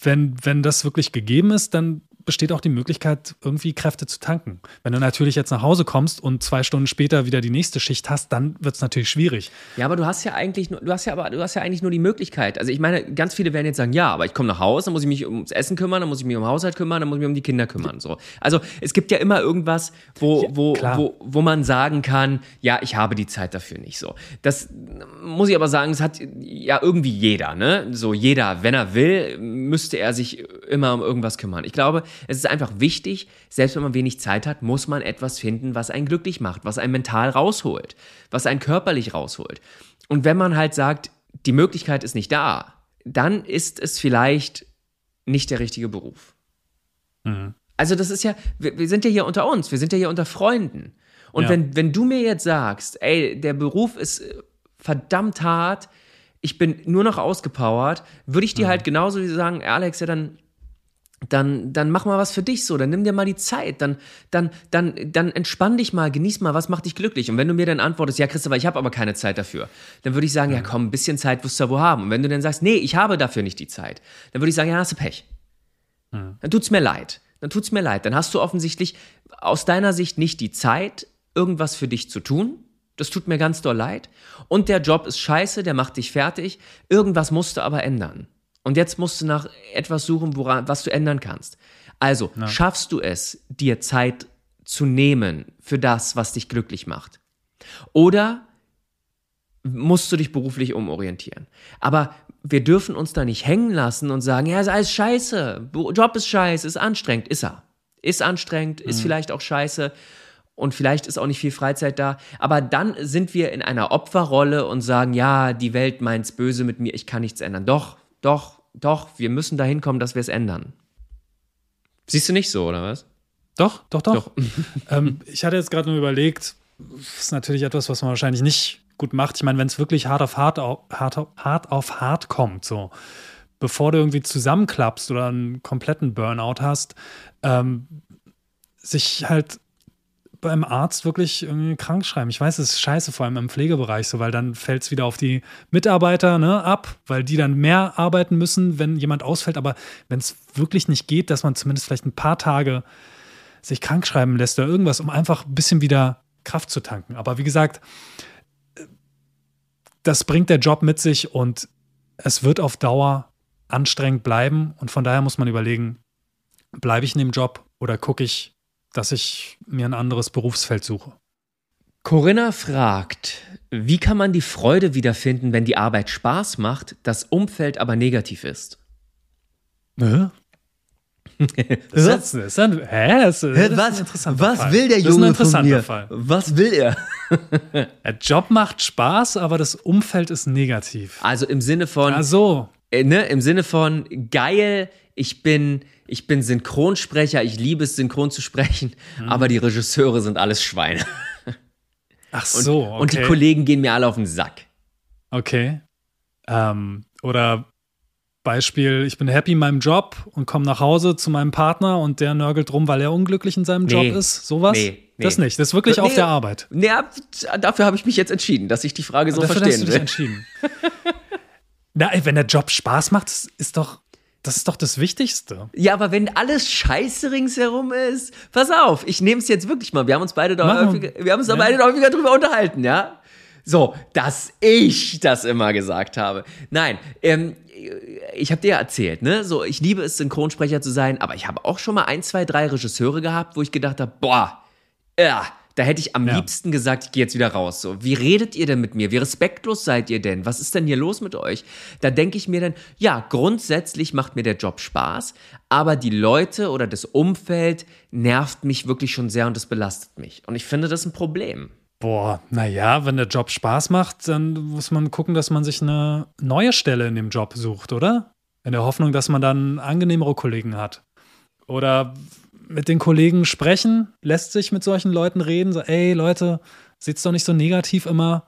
wenn, wenn das wirklich gegeben ist, dann besteht auch die Möglichkeit, irgendwie Kräfte zu tanken. Wenn du natürlich jetzt nach Hause kommst und zwei Stunden später wieder die nächste Schicht hast, dann wird es natürlich schwierig. Ja, aber du hast ja eigentlich nur, du hast ja aber, du hast ja eigentlich nur die Möglichkeit. Also ich meine, ganz viele werden jetzt sagen, ja, aber ich komme nach Hause, dann muss ich mich ums Essen kümmern, dann muss ich mich um den Haushalt kümmern, dann muss ich mich um die Kinder kümmern. So. Also es gibt ja immer irgendwas, wo, wo, wo, wo man sagen kann, ja, ich habe die Zeit dafür nicht. So. Das muss ich aber sagen, das hat ja irgendwie jeder, ne? So jeder, wenn er will, müsste er sich immer um irgendwas kümmern. Ich glaube, es ist einfach wichtig, selbst wenn man wenig Zeit hat, muss man etwas finden, was einen glücklich macht, was einen mental rausholt, was einen körperlich rausholt. Und wenn man halt sagt, die Möglichkeit ist nicht da, dann ist es vielleicht nicht der richtige Beruf. Also das ist ja, wir, wir sind ja hier unter uns, wir sind ja hier unter Freunden. Und Ja. wenn, wenn du mir jetzt sagst, ey, der Beruf ist äh, verdammt hart, ich bin nur noch ausgepowert, würde ich dir Mhm. halt genauso sagen, Alex, ja, dann, dann, dann mach mal was für dich so, dann nimm dir mal die Zeit, dann, dann, dann, dann entspann dich mal, genieß mal, was macht dich glücklich? Und wenn du mir dann antwortest, ja, Christopher, ich habe aber keine Zeit dafür, dann würde ich sagen, ja, komm, ein bisschen Zeit wirst du ja wohl haben. Und wenn du dann sagst, nee, ich habe dafür nicht die Zeit, dann würde ich sagen, ja, hast du Pech. Dann tut's mir leid. Dann tut's mir leid. Dann hast du offensichtlich aus deiner Sicht nicht die Zeit, irgendwas für dich zu tun. Das tut mir ganz doll leid. Und der Job ist scheiße, der macht dich fertig. Irgendwas musst du aber ändern. Und jetzt musst du nach etwas suchen, woran, was du ändern kannst. Also, schaffst du es, dir Zeit zu nehmen für das, was dich glücklich macht? Oder musst du dich beruflich umorientieren. Aber wir dürfen uns da nicht hängen lassen und sagen, ja, ist alles scheiße, Job ist scheiße, ist anstrengend. Ist er. Ist anstrengend, ist vielleicht auch scheiße und vielleicht ist auch nicht viel Freizeit da. Aber dann sind wir in einer Opferrolle und sagen, ja, die Welt meint's böse mit mir, ich kann nichts ändern. Doch, doch, doch, wir müssen dahin kommen, dass wir es ändern. Siehst du nicht so, oder was? Doch, doch, doch. Doch. ähm, ich hatte jetzt gerade nur überlegt, das ist natürlich etwas, was man wahrscheinlich nicht gut macht. Ich meine, wenn es wirklich hart auf hart, au- hart, au- hart auf hart kommt, so bevor du irgendwie zusammenklappst oder einen kompletten Burnout hast, ähm, sich halt beim Arzt wirklich krank schreiben. Ich weiß, es ist scheiße, vor allem im Pflegebereich so, weil dann fällt es wieder auf die Mitarbeiter ne, ab, weil die dann mehr arbeiten müssen, wenn jemand ausfällt. Aber wenn es wirklich nicht geht, dass man zumindest vielleicht ein paar Tage sich krank schreiben lässt oder irgendwas, um einfach ein bisschen wieder Kraft zu tanken. Aber wie gesagt, das bringt der Job mit sich und es wird auf Dauer anstrengend bleiben. Und von daher muss man überlegen, bleibe ich in dem Job oder gucke ich, dass ich mir ein anderes Berufsfeld suche. Corinna fragt, wie kann man die Freude wiederfinden, wenn die Arbeit Spaß macht, das Umfeld aber negativ ist? Hä? Das ist, das ist ein, hä? Das ist, das ist ein interessanter Fall. Das ist ein interessanter Fall. Was will er? Der Job macht Spaß, aber das Umfeld ist negativ. Also im Sinne von, Ach so. äh, ne, im Sinne von geil, ich bin, ich bin Synchronsprecher, ich liebe es, synchron zu sprechen, Mhm. aber die Regisseure sind alles Schweine. Ach Und, so, okay. und die Kollegen gehen mir alle auf den Sack. Okay. Ähm, oder Beispiel, ich bin happy in meinem Job und komme nach Hause zu meinem Partner und der nörgelt rum, weil er unglücklich in seinem Nee. Job ist. Sowas? Nee, nee. Das nicht. Das ist wirklich Nee. auf der Arbeit. Ja, dafür habe ich mich jetzt entschieden, dass ich die Frage so Dafür hast verstehen du dich will. entschieden. Na, ey, wenn der Job Spaß macht, ist doch, das ist doch das Wichtigste. Ja, aber wenn alles scheiße ringsherum ist, pass auf, ich nehme es jetzt wirklich mal. Wir haben uns beide da Machen häufiger, wir haben uns Ja. beide da häufiger drüber unterhalten, ja? So, dass ich das immer gesagt habe. Nein, ähm, ich habe dir ja erzählt, ne? So, ich liebe es, Synchronsprecher zu sein, aber ich habe auch schon mal ein, zwei, drei Regisseure gehabt, wo ich gedacht habe, boah, ja, da hätte ich am Ja. liebsten gesagt, ich gehe jetzt wieder raus. So, wie redet ihr denn mit mir? Wie respektlos seid ihr denn? Was ist denn hier los mit euch? Da denke ich mir dann, ja, grundsätzlich macht mir der Job Spaß, aber die Leute oder das Umfeld nervt mich wirklich schon sehr und das belastet mich. Und ich finde das ein Problem. Boah, naja, wenn der Job Spaß macht, dann muss man gucken, dass man sich eine neue Stelle in dem Job sucht, oder? In der Hoffnung, dass man dann angenehmere Kollegen hat. Oder mit den Kollegen sprechen, lässt sich mit solchen Leuten reden, so, ey Leute, seht's doch nicht so negativ immer,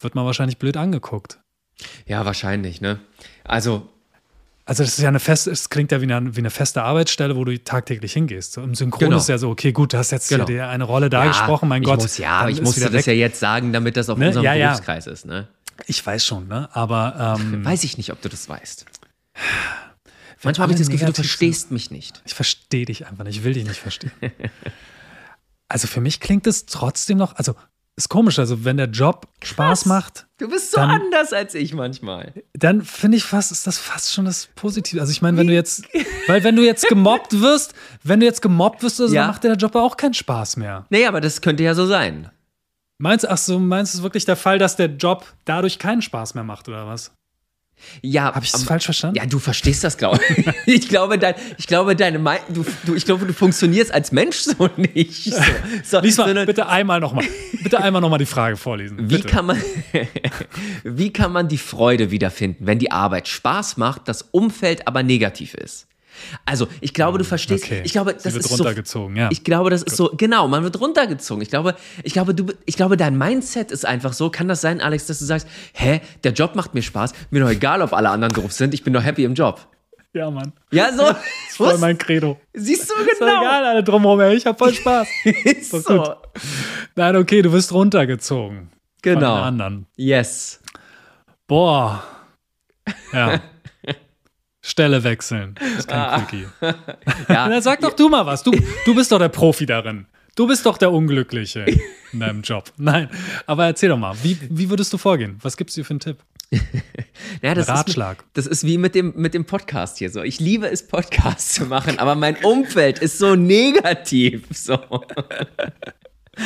wird man wahrscheinlich blöd angeguckt. Ja, wahrscheinlich, ne? Also, Also das ist ja eine feste, es klingt ja wie eine, wie eine feste Arbeitsstelle, wo du tagtäglich hingehst. So Im Synchron Genau. ist ja so, okay, gut, du hast jetzt Genau. hier eine Rolle da gesprochen, mein ich Gott. Muss, ja, ich musste das weg. ja jetzt sagen, damit das auf Ne? unserem Ja, ja. Berufskreis ist, ne? Ich weiß schon, ne? Aber ähm, Weiß ich nicht, ob du das weißt. Manchmal habe ich das Gefühl, du verstehst mich nicht. Ich verstehe dich einfach nicht, ich will dich nicht verstehen. also für mich klingt es trotzdem noch, also ist komisch, also wenn der Job Spaß macht, Du bist so Dann- anders als ich manchmal. dann finde ich fast, ist das fast schon das Positive. Also ich meine, wenn du jetzt, weil wenn du jetzt gemobbt wirst, wenn du jetzt gemobbt wirst, also, Ja. dann macht dir der Job auch keinen Spaß mehr. Nee, aber das könnte ja so sein. Meinst du, ach so, meinst du es wirklich der Fall, dass der Job dadurch keinen Spaß mehr macht oder was? Ja, Habe ich das aber- falsch verstanden? Ja, du verstehst das, glaube ich. Ich glaube, dein, ich glaube, deine, Mei- du, du, ich glaube, du funktionierst als Mensch so nicht. So, so, Lies mal, sondern bitte einmal nochmal. Bitte einmal nochmal die Frage vorlesen. wie bitte. kann man, wie kann man die Freude wiederfinden, wenn die Arbeit Spaß macht, das Umfeld aber negativ ist? Also, ich glaube, du verstehst. Okay. Ich glaube, Sie das wird ist so. runtergezogen, ja. Ich glaube, das ist so. Genau, man wird runtergezogen. Ich glaube, ich glaube, du, ich glaube, dein Mindset ist einfach so. Kann das sein, Alex, dass du sagst, hä, der Job macht mir Spaß. Mir doch egal, ob alle anderen doof sind. Ich bin doch happy im Job. Ja, Mann. Ja, so. Das ist voll mein Credo. Siehst du Ist genau. egal, alle drumherum, ey. ich hab voll Spaß. Ist so. gut. Nein, okay, du wirst runtergezogen. Von den Genau. anderen. Yes. Boah. Ja. Stelle wechseln. Das ist kein Quickie. Ja, Dann sag doch du mal was. Du, du bist doch der Profi darin. Du bist doch der Unglückliche in deinem Job. Nein, aber erzähl doch mal, wie, wie würdest du vorgehen? Was gibt's dir für einen Tipp? Ja, das Ratschlag. Ist, das ist wie mit dem, mit dem Podcast hier so. Ich liebe es, Podcasts zu machen, aber mein Umfeld ist so negativ. So.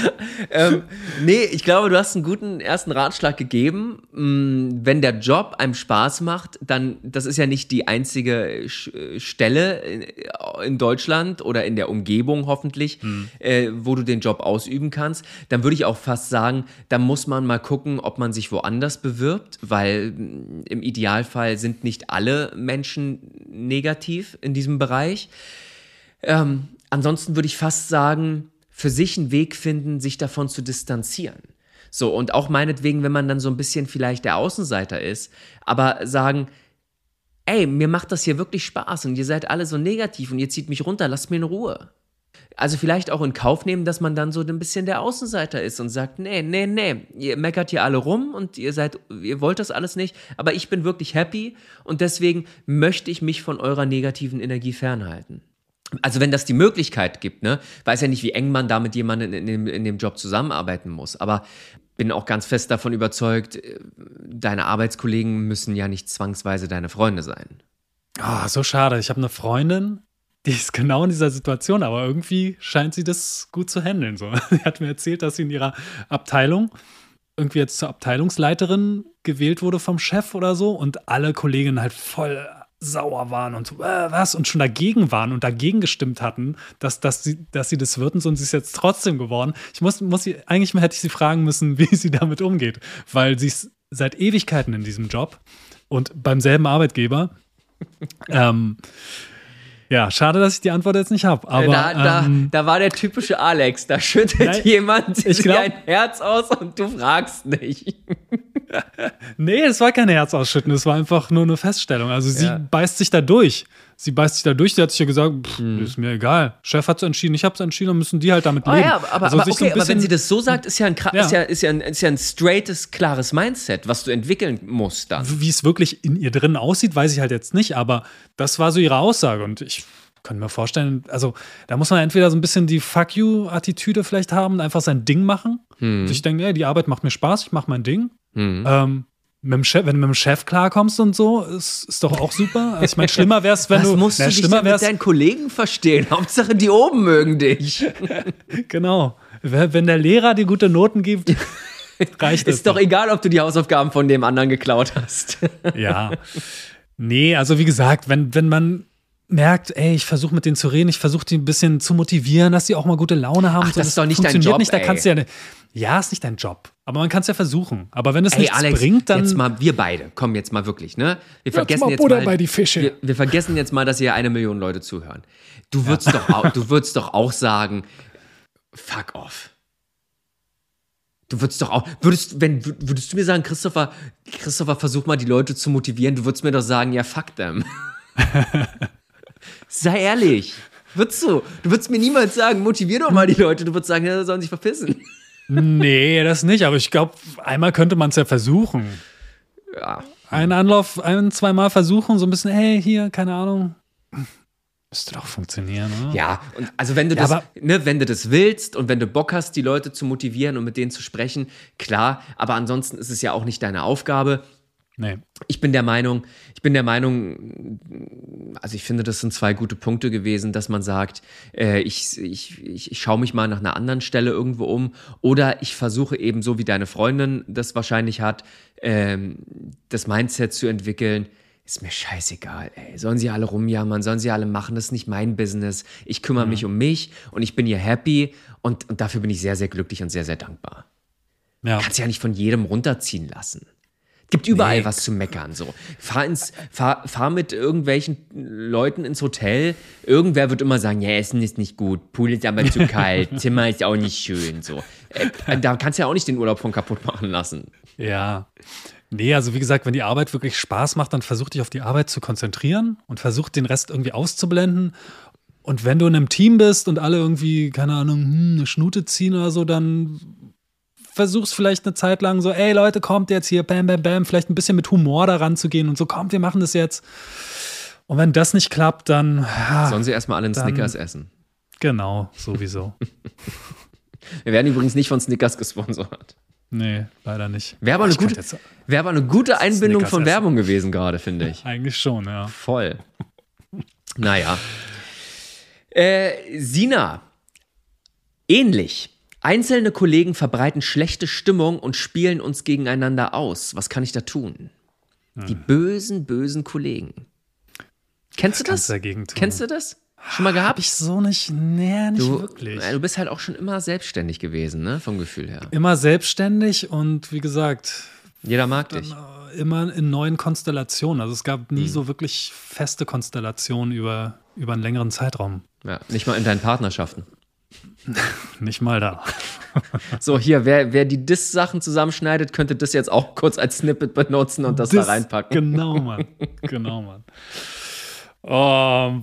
ähm, nee, ich glaube, du hast einen guten ersten Ratschlag gegeben. Mm, Wenn der Job einem Spaß macht, dann, das ist ja nicht die einzige Sch- Stelle in, Deutschland oder in der Umgebung hoffentlich, äh, wo du den Job ausüben kannst, dann würde ich auch fast sagen, da muss man mal gucken, ob man sich woanders bewirbt, weil mm, im Idealfall sind nicht alle Menschen negativ in diesem Bereich. Ähm, ansonsten würde ich fast sagen, für sich einen Weg finden, sich davon zu distanzieren. So, und auch meinetwegen, wenn man dann so ein bisschen vielleicht der Außenseiter ist, aber sagen, ey, mir macht das hier wirklich Spaß und ihr seid alle so negativ und ihr zieht mich runter, lasst mir in Ruhe. Also vielleicht auch in Kauf nehmen, dass man dann so ein bisschen der Außenseiter ist und sagt, nee, nee, nee, ihr meckert hier alle rum und ihr seid, ihr wollt das alles nicht, aber ich bin wirklich happy und deswegen möchte ich mich von eurer negativen Energie fernhalten. Also wenn das die Möglichkeit gibt, ne, weiß ja nicht, wie eng man da mit jemandem in dem, in dem Job zusammenarbeiten muss, aber bin auch ganz fest davon überzeugt, äh, deine Arbeitskollegen müssen ja nicht zwangsweise deine Freunde sein. Ah, so schade. Ich habe eine Freundin, die ist genau in dieser Situation, aber irgendwie scheint sie das gut zu handeln. So. Sie hat mir erzählt, dass sie in ihrer Abteilung irgendwie jetzt zur Abteilungsleiterin gewählt wurde vom Chef oder so und alle Kolleginnen halt voll sauer waren und so, äh, was und schon dagegen waren und dagegen gestimmt hatten, dass, dass, sie, dass sie das wird und so und sie ist jetzt trotzdem geworden. Ich muss, muss sie, eigentlich hätte ich sie fragen müssen, wie sie damit umgeht, weil sie ist seit Ewigkeiten in diesem Job und beim selben Arbeitgeber. ähm, ja, schade, dass ich die Antwort jetzt nicht habe. Aber da, da, ähm, da war der typische Alex, da schüttet Nein, jemand glaub- ein Herz aus und du fragst nicht. Nee, es war kein Herzausschütten, es war einfach nur eine Feststellung. Also sie Ja. beißt sich da durch. Sie beißt sich da durch, sie hat sich ja gesagt, pff, Hm. ist mir egal. Chef hat es entschieden, ich habe es entschieden, dann müssen die halt damit Oh leben. ja, aber, Also aber, so okay, ein aber wenn sie das so sagt, ist ja ein, Ja. Ist ja, ist ja ein, ist ja ein straightes, klares Mindset, was du entwickeln musst dann. Wie es wirklich in ihr drin aussieht, weiß ich halt jetzt nicht, aber das war so ihre Aussage und ich kann mir vorstellen, also da muss man entweder so ein bisschen die Fuck you-Attitüde vielleicht haben und einfach sein Ding machen. Hm. Und ich denke, ey, die Arbeit macht mir Spaß, ich mache mein Ding. Ähm, mit dem Chef, wenn du mit dem Chef klarkommst und so, ist, ist doch auch super. Also ich meine, schlimmer wäre es, wenn Was du. musst na, du dich schlimmer denn mit wär's, deinen Kollegen verstehen? Hauptsache, die oben mögen dich. Genau. Wenn der Lehrer dir gute Noten gibt, reicht es. Ist doch egal, ob du die Hausaufgaben von dem anderen geklaut hast. Ja. Nee, also wie gesagt, wenn, wenn man merkt, ey, ich versuche mit denen zu reden, ich versuche die ein bisschen zu motivieren, dass sie auch mal gute Laune haben. Ach, das ist doch nicht dein funktioniert Job, nicht, da ey. kannst du ja, ne- ja, ist nicht dein Job. Aber man kann es ja versuchen. Aber wenn es Ey, nichts Alex, bringt, dann. jetzt mal, wir beide, komm jetzt mal wirklich, ne? Wir vergessen mal jetzt mal, bei die Fische. Wir, wir vergessen jetzt mal, dass hier eine Million Leute zuhören. Du würdest, doch, auch, du würdest doch auch sagen, fuck off. Du würdest doch auch, würdest, wenn, würdest du mir sagen, Christopher, Christopher, versuch mal die Leute zu motivieren, du würdest mir doch sagen, ja, fuck them. Sei ehrlich. Würdest du? Du würdest mir niemals sagen, motivier doch mal die Leute. Du würdest sagen, ja, sollen sich verpissen. nee, das nicht. Aber ich glaube, einmal könnte man es ja versuchen. Ja. Einen Anlauf, ein, zweimal versuchen, so ein bisschen, hey, hier, keine Ahnung. Müsste doch funktionieren, oder? Ja, und also wenn du Ja, das, ne, wenn du das willst und wenn du Bock hast, die Leute zu motivieren und mit denen zu sprechen, klar, aber ansonsten ist es ja auch nicht deine Aufgabe. Nee. Ich bin der Meinung, ich bin der Meinung, also ich finde, das sind zwei gute Punkte gewesen, dass man sagt, äh, ich, ich, ich, ich schaue mich mal nach einer anderen Stelle irgendwo um oder ich versuche eben so wie deine Freundin das wahrscheinlich hat, ähm, das Mindset zu entwickeln. Ist mir scheißegal, ey. Sollen sie alle rumjammern, sollen sie alle machen, das ist nicht mein Business. Ich kümmere mich um mich und ich bin hier happy und, und dafür bin ich sehr, sehr glücklich und sehr, sehr dankbar Ja. kannst ja nicht von jedem runterziehen lassen. Gibt überall nee. was zu meckern. So. Fahr, ins, fahr, fahr mit irgendwelchen Leuten ins Hotel. Irgendwer wird immer sagen, ja, Essen ist nicht gut, Pool ist aber zu kalt, Zimmer ist auch nicht schön. So. Äh, da kannst du ja auch nicht den Urlaub von kaputt machen lassen. Ja. Nee, also wie gesagt, wenn die Arbeit wirklich Spaß macht, dann versuch dich auf die Arbeit zu konzentrieren und versuch den Rest irgendwie auszublenden. Und wenn du in einem Team bist und alle irgendwie, keine Ahnung, hm, eine Schnute ziehen oder so, dann versuch's vielleicht eine Zeit lang so, ey Leute, kommt jetzt hier, bam, bam, bam, vielleicht ein bisschen mit Humor daran zu gehen und so, kommt, wir machen das jetzt. Und wenn das nicht klappt, dann. Ja, Sollen sie erstmal alle einen dann, Snickers essen? Genau, sowieso. wir werden übrigens nicht von Snickers gesponsert. Nee, leider nicht. Wäre aber, eine gute, wär aber eine gute Einbindung Snickers von essen. Werbung gewesen gerade, finde ich. Eigentlich schon, ja. Voll. naja. Äh, Sina, ähnlich. Einzelne Kollegen verbreiten schlechte Stimmung und spielen uns gegeneinander aus. Was kann ich da tun? Hm. Die bösen, bösen Kollegen. Kennst du das? Kennst du das? Schon mal gehabt? Hab ich so nicht, nee, nicht du, wirklich. Du bist halt auch schon immer selbstständig gewesen, ne, vom Gefühl her. Immer selbstständig und wie gesagt. Jeder mag dich. Äh, immer in neuen Konstellationen. Also es gab nie hm. so wirklich feste Konstellationen über, über einen längeren Zeitraum. Ja, nicht mal in deinen Partnerschaften. Nicht mal da. so, hier, wer, wer die Diss-Sachen zusammenschneidet, könnte das jetzt auch kurz als Snippet benutzen und das Dis, da reinpacken. Genau, Mann. Genau, Mann. Oh,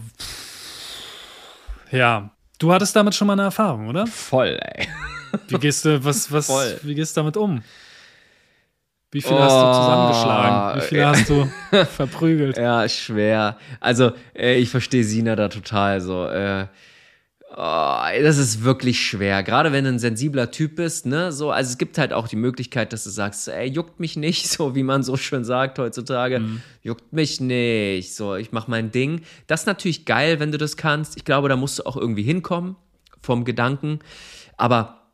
ja, du hattest damit schon mal eine Erfahrung, oder? Voll, ey. Wie gehst du, was, was, Voll. wie gehst du damit um? Wie viele oh, hast du zusammengeschlagen? Wie viele ja. hast du verprügelt? Ja, schwer. Also, äh, ich verstehe Sina da total so. Äh, Oh, das ist wirklich schwer. Gerade wenn du ein sensibler Typ bist, ne? So, also es gibt halt auch die Möglichkeit, dass du sagst, ey, juckt mich nicht, so wie man so schön sagt heutzutage. Mhm. Juckt mich nicht. So, ich mach mein Ding. Das ist natürlich geil, wenn du das kannst. Ich glaube, da musst du auch irgendwie hinkommen vom Gedanken. Aber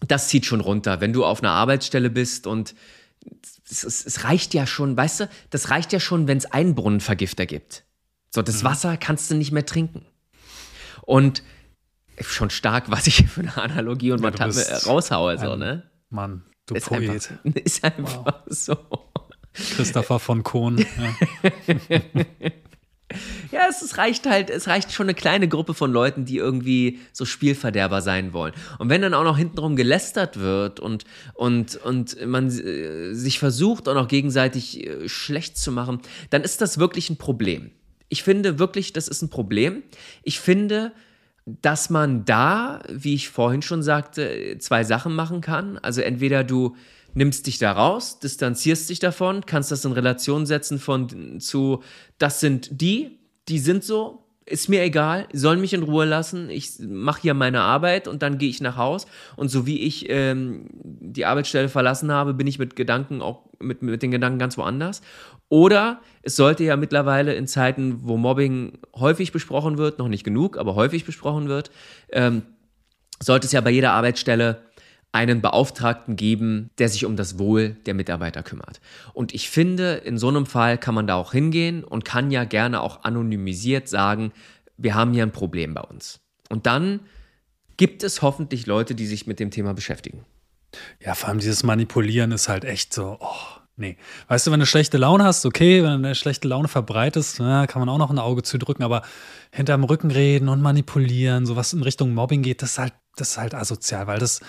das zieht schon runter. Wenn du auf einer Arbeitsstelle bist und es, es, es reicht ja schon, weißt du, das reicht ja schon, wenn es einen Brunnenvergifter gibt. So, das mhm. Wasser kannst du nicht mehr trinken. Und schon stark, was ich für eine Analogie und ja, was raushaue, so, ne? Mann, du ist Poet. Einfach, ist einfach wow. so. Christopher von Kohn. Ja. ja, es, es, reicht halt, es reicht schon eine kleine Gruppe von Leuten, die irgendwie so Spielverderber sein wollen. Und wenn dann auch noch hintenrum gelästert wird und, und, und man äh, sich versucht, auch noch gegenseitig äh, schlecht zu machen, dann ist das wirklich ein Problem. Ich finde wirklich, das ist ein Problem. Ich finde, dass man da, wie ich vorhin schon sagte, zwei Sachen machen kann. Also entweder du nimmst dich da raus, distanzierst dich davon, kannst das in Relation setzen von zu, das sind die, die sind so, ist mir egal, sollen mich in Ruhe lassen, ich mache hier meine Arbeit und dann gehe ich nach Haus. Und so wie ich ähm, die Arbeitsstelle verlassen habe, bin ich mit Gedanken auch mit, mit den Gedanken ganz woanders. Oder es sollte ja mittlerweile in Zeiten, wo Mobbing häufig besprochen wird, noch nicht genug, aber häufig besprochen wird, ähm, sollte es ja bei jeder Arbeitsstelle einen Beauftragten geben, der sich um das Wohl der Mitarbeiter kümmert. Und ich finde, in so einem Fall kann man da auch hingehen und kann ja gerne auch anonymisiert sagen, wir haben hier ein Problem bei uns. Und dann gibt es hoffentlich Leute, die sich mit dem Thema beschäftigen. Ja, vor allem dieses Manipulieren ist halt echt so, oh, nee. Weißt du, wenn du schlechte Laune hast, okay, wenn du eine schlechte Laune verbreitest, na, kann man auch noch ein Auge zudrücken, aber hinterm Rücken reden und manipulieren, sowas in Richtung Mobbing geht, das ist halt, das ist halt asozial, weil das,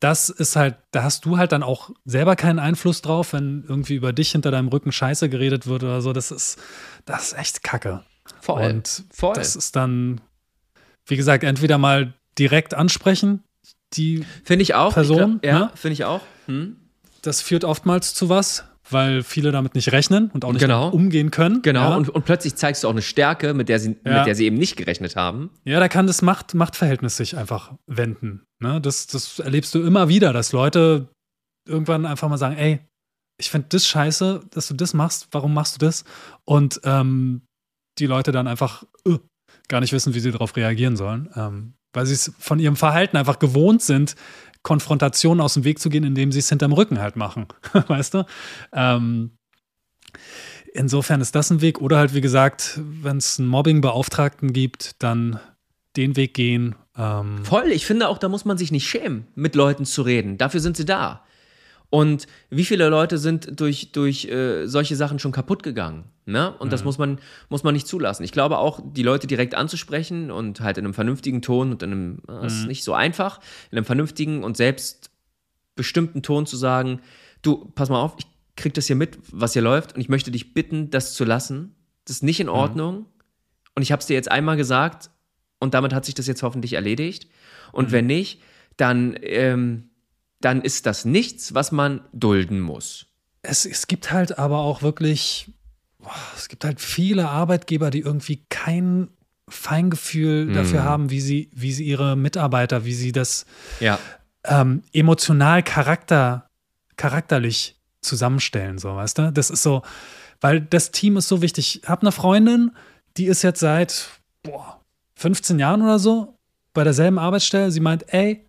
das ist halt, da hast du halt dann auch selber keinen Einfluss drauf, wenn irgendwie über dich hinter deinem Rücken Scheiße geredet wird oder so. Das ist, das ist echt Kacke. Voll. Und Voll. das ist dann, wie gesagt, entweder mal direkt ansprechen, die finde ich auch. Person. Ich ja, ne? finde ich auch. Hm. Das führt oftmals zu was weil viele damit nicht rechnen und auch nicht genau. umgehen können. Genau, ja. und, und, plötzlich zeigst du auch eine Stärke, mit der, sie, ja. mit der sie eben nicht gerechnet haben. Ja, da kann das Macht, Machtverhältnis sich einfach wenden. Ne? Das, das erlebst du immer wieder, dass Leute irgendwann einfach mal sagen, ey, ich finde das scheiße, dass du das machst, warum machst du das? Und ähm, die Leute dann einfach uh, gar nicht wissen, wie sie darauf reagieren sollen, ähm, weil sie es von ihrem Verhalten einfach gewohnt sind, Konfrontationen aus dem Weg zu gehen, indem sie es hinterm Rücken halt machen. weißt du? Ähm, insofern ist das ein Weg. Oder halt, wie gesagt, wenn es einen Mobbing-Beauftragten gibt, dann den Weg gehen. Ähm Voll, ich finde auch, da muss man sich nicht schämen, mit Leuten zu reden. Dafür sind sie da. Und wie viele Leute sind durch, durch äh, solche Sachen schon kaputt gegangen? Ne? Und das muss man, muss man nicht zulassen. Ich glaube auch, die Leute direkt anzusprechen und halt in einem vernünftigen Ton und in einem, das ist nicht so einfach, in einem vernünftigen und selbstbestimmten Ton zu sagen, du, pass mal auf, ich krieg das hier mit, was hier läuft und ich möchte dich bitten, das zu lassen. Das ist nicht in Ordnung. Und ich habe es dir jetzt einmal gesagt und damit hat sich das jetzt hoffentlich erledigt. Und wenn nicht, dann, ähm, dann ist das nichts, was man dulden muss. Es, es gibt halt aber auch wirklich, boah, es gibt halt viele Arbeitgeber, die irgendwie kein Feingefühl dafür haben, wie sie, wie sie ihre Mitarbeiter, wie sie das Ja. ähm, emotional charakter, charakterlich zusammenstellen, so, weißt du? Das ist so, weil das Team ist so wichtig. Ich habe eine Freundin, die ist jetzt seit boah, 15 Jahren oder so bei derselben Arbeitsstelle. Sie meint, ey,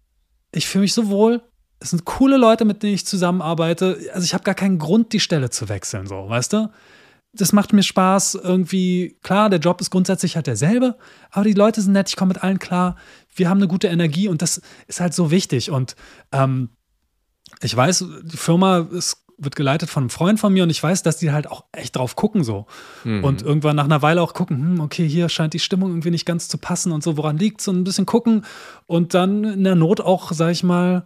ich fühle mich so wohl. Es sind coole Leute, mit denen ich zusammenarbeite. Also ich habe gar keinen Grund, die Stelle zu wechseln, so, weißt du? Das macht mir Spaß. Irgendwie, klar, der Job ist grundsätzlich halt derselbe, aber die Leute sind nett, ich komme mit allen klar. Wir haben eine gute Energie und das ist halt so wichtig. Und ähm, ich weiß, die Firma ist, wird geleitet von einem Freund von mir und ich weiß, dass die halt auch echt drauf gucken so. Und irgendwann nach einer Weile auch gucken, hm, okay, hier scheint die Stimmung irgendwie nicht ganz zu passen und so, woran liegt so ein bisschen gucken und dann in der Not auch, sag ich mal,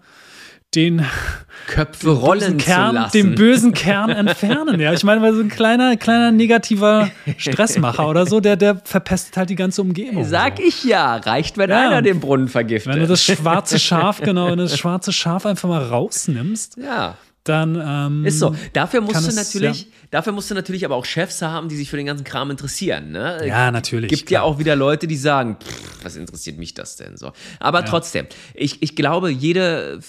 den Köpfe bösen rollen Kern, den bösen Kern entfernen. Ja, ich meine, weil so ein kleiner, kleiner negativer Stressmacher oder so, der, der verpestet halt die ganze Umgebung. Sag so. ich ja, reicht, wenn Ja. einer den Brunnen vergiftet. Wenn du das schwarze Schaf, genau, wenn du das schwarze Schaf einfach mal rausnimmst, ja. Dann ähm, Ist so. Dafür musst du es, natürlich, dafür musst du natürlich aber auch Chefs haben, die sich für den ganzen Kram interessieren. Ne? Ja, natürlich, Gibt ja klar. auch wieder Leute, die sagen, pff, was interessiert mich das denn so? Aber trotzdem, ich, ich glaube, jede,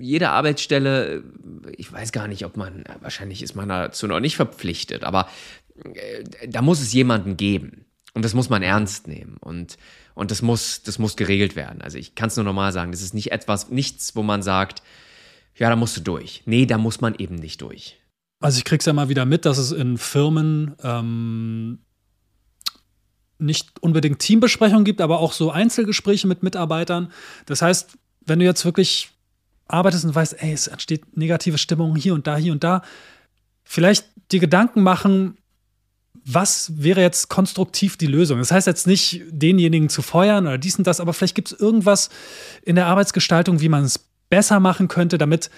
jede Arbeitsstelle, ich weiß gar nicht, ob man, wahrscheinlich ist man dazu noch nicht verpflichtet, aber äh, da muss es jemanden geben. Und das muss man ernst nehmen. Und, und das muss, das muss geregelt werden. Also ich kann es nur normal sagen, das ist nicht etwas, nichts, wo man sagt, ja, da musst du durch. Nee, da muss man eben nicht durch. Also ich krieg's ja mal wieder mit, dass es in Firmen ähm, nicht unbedingt Teambesprechungen gibt, aber auch so Einzelgespräche mit Mitarbeitern. Das heißt, wenn du jetzt wirklich arbeitest und weißt, ey, es entsteht negative Stimmung hier und da, hier und da, vielleicht dir Gedanken machen, was wäre jetzt konstruktiv die Lösung? Das heißt jetzt nicht, denjenigen zu feuern oder dies und das, aber vielleicht gibt es irgendwas in der Arbeitsgestaltung, wie man es besser machen könnte, damit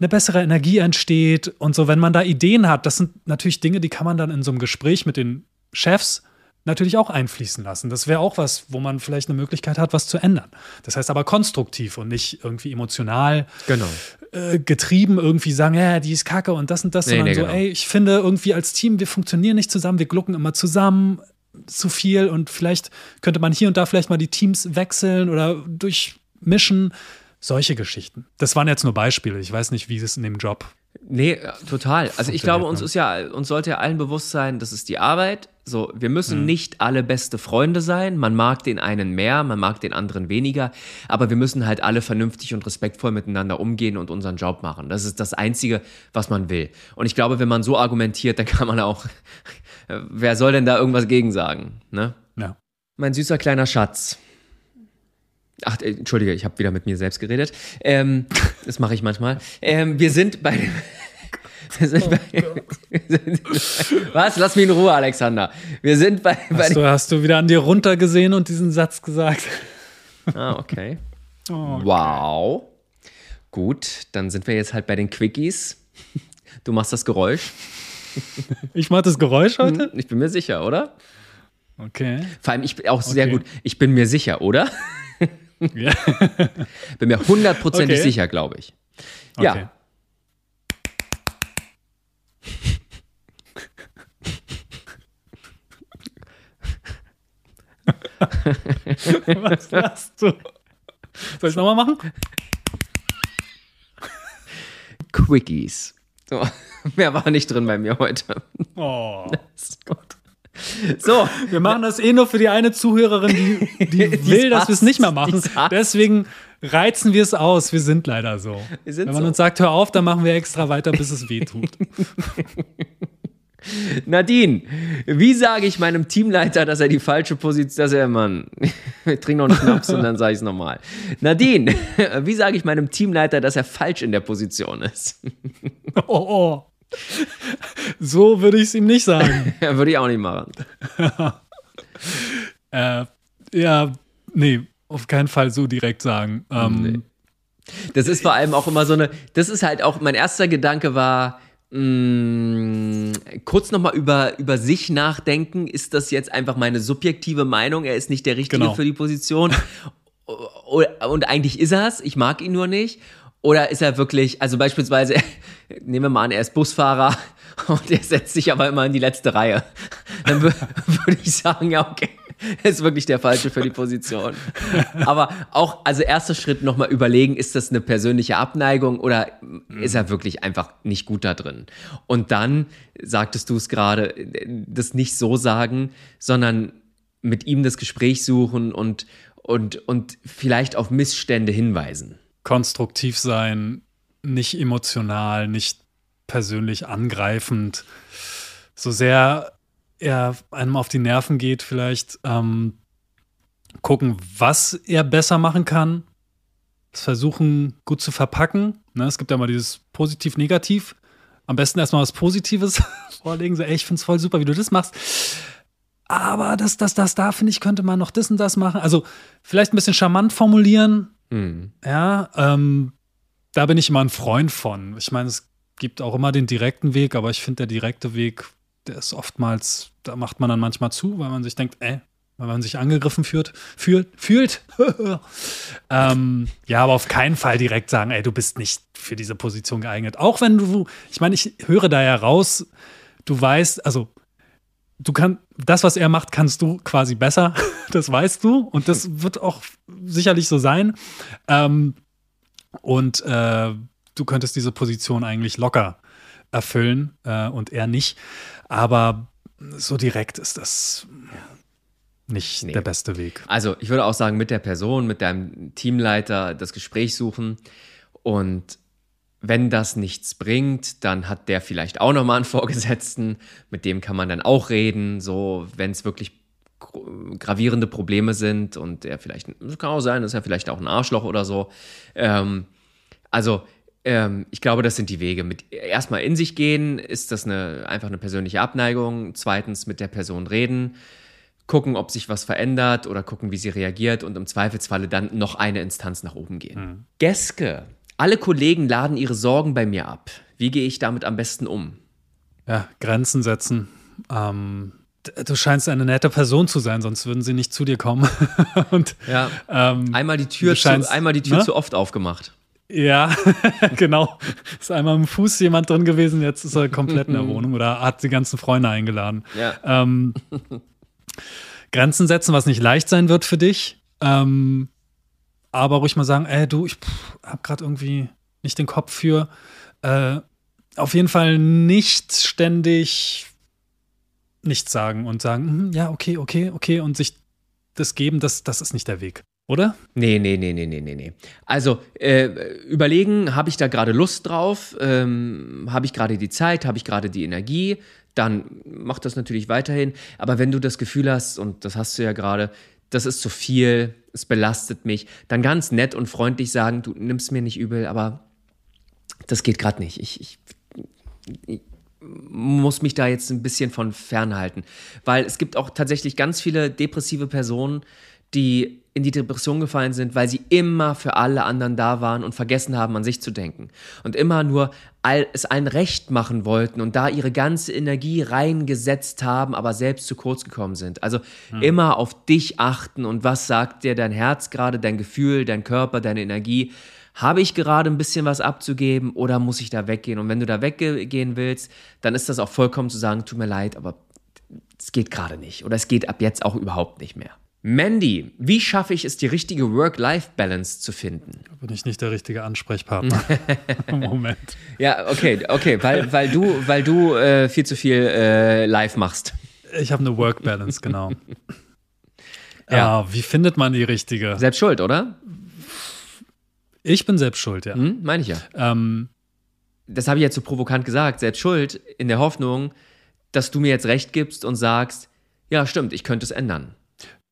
eine bessere Energie entsteht und so. Wenn man da Ideen hat, das sind natürlich Dinge, die kann man dann in so einem Gespräch mit den Chefs natürlich auch einfließen lassen. Das wäre auch was, wo man vielleicht eine Möglichkeit hat, was zu ändern. Das heißt aber konstruktiv und nicht irgendwie emotional Genau. äh, getrieben irgendwie sagen, ja, die ist kacke und das und das, Nee, sondern nee, so, genau. ey, ich finde irgendwie als Team, wir funktionieren nicht zusammen, wir glucken immer zusammen zu viel und vielleicht könnte man hier und da vielleicht mal die Teams wechseln oder durchmischen. Solche Geschichten. Das waren jetzt nur Beispiele. Ich weiß nicht, wie es in dem Job. Nee, äh, total. Also ich glaube, uns ne? ist ja, uns sollte ja allen bewusst sein, das ist die Arbeit. So, wir müssen Mhm. nicht alle beste Freunde sein. Man mag den einen mehr, man mag den anderen weniger, aber wir müssen halt alle vernünftig und respektvoll miteinander umgehen und unseren Job machen. Das ist das Einzige, was man will. Und ich glaube, wenn man so argumentiert, dann kann man auch, wer soll denn da irgendwas gegen sagen, ne? Ja. Mein süßer kleiner Schatz. Ach, äh, entschuldige, ich habe wieder mit mir selbst geredet. Ähm, das mache ich manchmal. Ähm, wir sind bei dem. Wir sind bei, wir sind, was? Lass mich in Ruhe, Alexander. Wir sind bei, bei Hast du, hast du wieder an dir runtergesehen und diesen Satz gesagt? Ah, okay. Oh, Wow. Gut, dann sind wir jetzt halt bei den Quickies. Du machst das Geräusch. Ich mach das Geräusch heute? Ich bin mir sicher, oder? Okay. Vor allem, ich bin auch sehr Okay. gut. Ich bin mir sicher, oder? Ja. Bin mir hundertprozentig Okay. sicher, glaube ich. Okay. Ja. Was lachst du? Soll ich nochmal machen? Quickies. So, mehr war nicht drin bei mir heute. Oh. So, Wir machen das eh nur für die eine Zuhörerin, die, die will, dass wir es nicht mehr machen. Deswegen reizen wir es aus. Wir sind leider so. Wir sind Wenn man so. uns sagt, hör auf, dann machen wir extra weiter, bis es weh tut. Nadine, wie sage ich meinem Teamleiter, dass er die falsche Position, dass er, Mann, ich trinke noch einen Schnaps und dann sage ich es nochmal. Nadine, wie sage ich meinem Teamleiter, dass er falsch in der Position ist? Oh, oh. So würde ich es ihm nicht sagen. Würde ich auch nicht machen. äh, ja, nee, auf keinen Fall so direkt sagen. Ähm, nee. Das ist vor allem auch immer so eine, das ist halt auch, mein erster Gedanke war, mh, mm, kurz nochmal über, über sich nachdenken. Ist das jetzt einfach meine subjektive Meinung? Er ist nicht der Richtige genau. für die Position. Und eigentlich ist er es, ich mag ihn nur nicht. Oder ist er wirklich, also beispielsweise, nehmen wir mal an, er ist Busfahrer und er setzt sich aber immer in die letzte Reihe. Dann würde ich sagen, ja, okay, er ist wirklich der Falsche für die Position. Aber auch, also erster Schritt nochmal überlegen, ist das eine persönliche Abneigung oder ist er wirklich einfach nicht gut da drin? Und dann, sagtest du es gerade, das nicht so sagen, sondern mit ihm das Gespräch suchen und, und, und vielleicht auf Missstände hinweisen konstruktiv sein, nicht emotional, nicht persönlich angreifend. So sehr er einem auf die Nerven geht, vielleicht ähm, gucken, was er besser machen kann. Das versuchen gut zu verpacken. Ne, es gibt ja mal dieses Positiv-Negativ. Am besten erstmal was Positives vorlegen. So, ey, ich finde es voll super, wie du das machst. Aber das, das, das, da finde ich, könnte man noch das und das machen. Also vielleicht ein bisschen charmant formulieren, Mhm. Ja, ähm, da bin ich immer ein Freund von. Ich meine, es gibt auch immer den direkten Weg, aber ich finde, der direkte Weg, der ist oftmals, da macht man dann manchmal zu, weil man sich denkt, ey, weil man sich angegriffen fühlt, fühlt, fühlt. ähm, ja, aber auf keinen Fall direkt sagen, ey, du bist nicht für diese Position geeignet. Auch wenn du, ich meine, ich höre da ja raus, du weißt, also du kannst, das, was er macht, kannst du quasi besser. Das weißt du. Und das wird auch sicherlich so sein. Ähm, und äh, du könntest diese Position eigentlich locker erfüllen äh, und er nicht. Aber so direkt ist das nicht nee. der beste Weg. Also ich würde auch sagen, mit der Person, mit deinem Teamleiter das Gespräch suchen und wenn das nichts bringt, dann hat der vielleicht auch nochmal einen Vorgesetzten, mit dem kann man dann auch reden, so wenn es wirklich gravierende Probleme sind und er vielleicht, es kann auch sein, ist er vielleicht auch ein Arschloch oder so. Ähm, also ähm, ich glaube, das sind die Wege. Mit erstmal in sich gehen, ist das eine, einfach eine persönliche Abneigung. Zweitens mit der Person reden, gucken, ob sich was verändert oder gucken, wie sie reagiert und im Zweifelsfalle dann noch eine Instanz nach oben gehen. Mhm. Geske alle Kollegen laden ihre Sorgen bei mir ab. Wie gehe ich damit am besten um? Ja, Grenzen setzen. Ähm, du scheinst eine nette Person zu sein, sonst würden sie nicht zu dir kommen. Und, ja. Ähm, einmal die Tür, scheinst, zu, einmal die Tür ne? zu oft aufgemacht. Ja, genau. Ist einmal im Fuß jemand drin gewesen, jetzt ist er komplett in der Wohnung oder hat die ganzen Freunde eingeladen. Ja. Ähm, Grenzen setzen, was nicht leicht sein wird für dich. Ähm, aber ruhig mal sagen, ey, du, ich habe gerade irgendwie nicht den Kopf für. Äh, auf jeden Fall nicht ständig nichts sagen und sagen, hm, ja, okay, okay, okay und sich das geben, das, das ist nicht der Weg. Oder? Nee, nee, nee, nee, nee, nee, nee. Also äh, überlegen, habe ich da gerade Lust drauf? Ähm, habe ich gerade die Zeit? Habe ich gerade die Energie? Dann mach das natürlich weiterhin. Aber wenn du das Gefühl hast, und das hast du ja gerade, das ist zu viel, es belastet mich, dann ganz nett und freundlich sagen, du nimmst mir nicht übel, aber das geht gerade nicht. Ich, ich, ich, muss mich da jetzt ein bisschen von fernhalten, weil es gibt auch tatsächlich ganz viele depressive Personen, die in die Depression gefallen sind, weil sie immer für alle anderen da waren und vergessen haben, an sich zu denken. Und immer nur all, es allen recht machen wollten und da ihre ganze Energie reingesetzt haben, aber selbst zu kurz gekommen sind. Also hm. immer auf dich achten und was sagt dir dein Herz gerade, dein Gefühl, dein Körper, deine Energie. Habe ich gerade ein bisschen was abzugeben oder muss ich da weggehen? Und wenn du da weggehen willst, dann ist das auch vollkommen zu sagen, tut mir leid, aber es geht gerade nicht. Oder es geht ab jetzt auch überhaupt nicht mehr. Mandy, wie schaffe ich es, die richtige Work-Life-Balance zu finden? Da bin ich nicht der richtige Ansprechpartner. Moment. Ja, okay, okay, weil, weil du, weil du äh, viel zu viel äh, live machst. Ich habe eine Work-Balance, genau. ja. Äh, wie findet man die richtige? Selbst schuld, oder? Ich bin selbst schuld, ja. Hm, meine ich ja. Ähm, das habe ich jetzt so provokant gesagt, selbst schuld, in der Hoffnung, dass du mir jetzt recht gibst und sagst, ja, stimmt, ich könnte es ändern.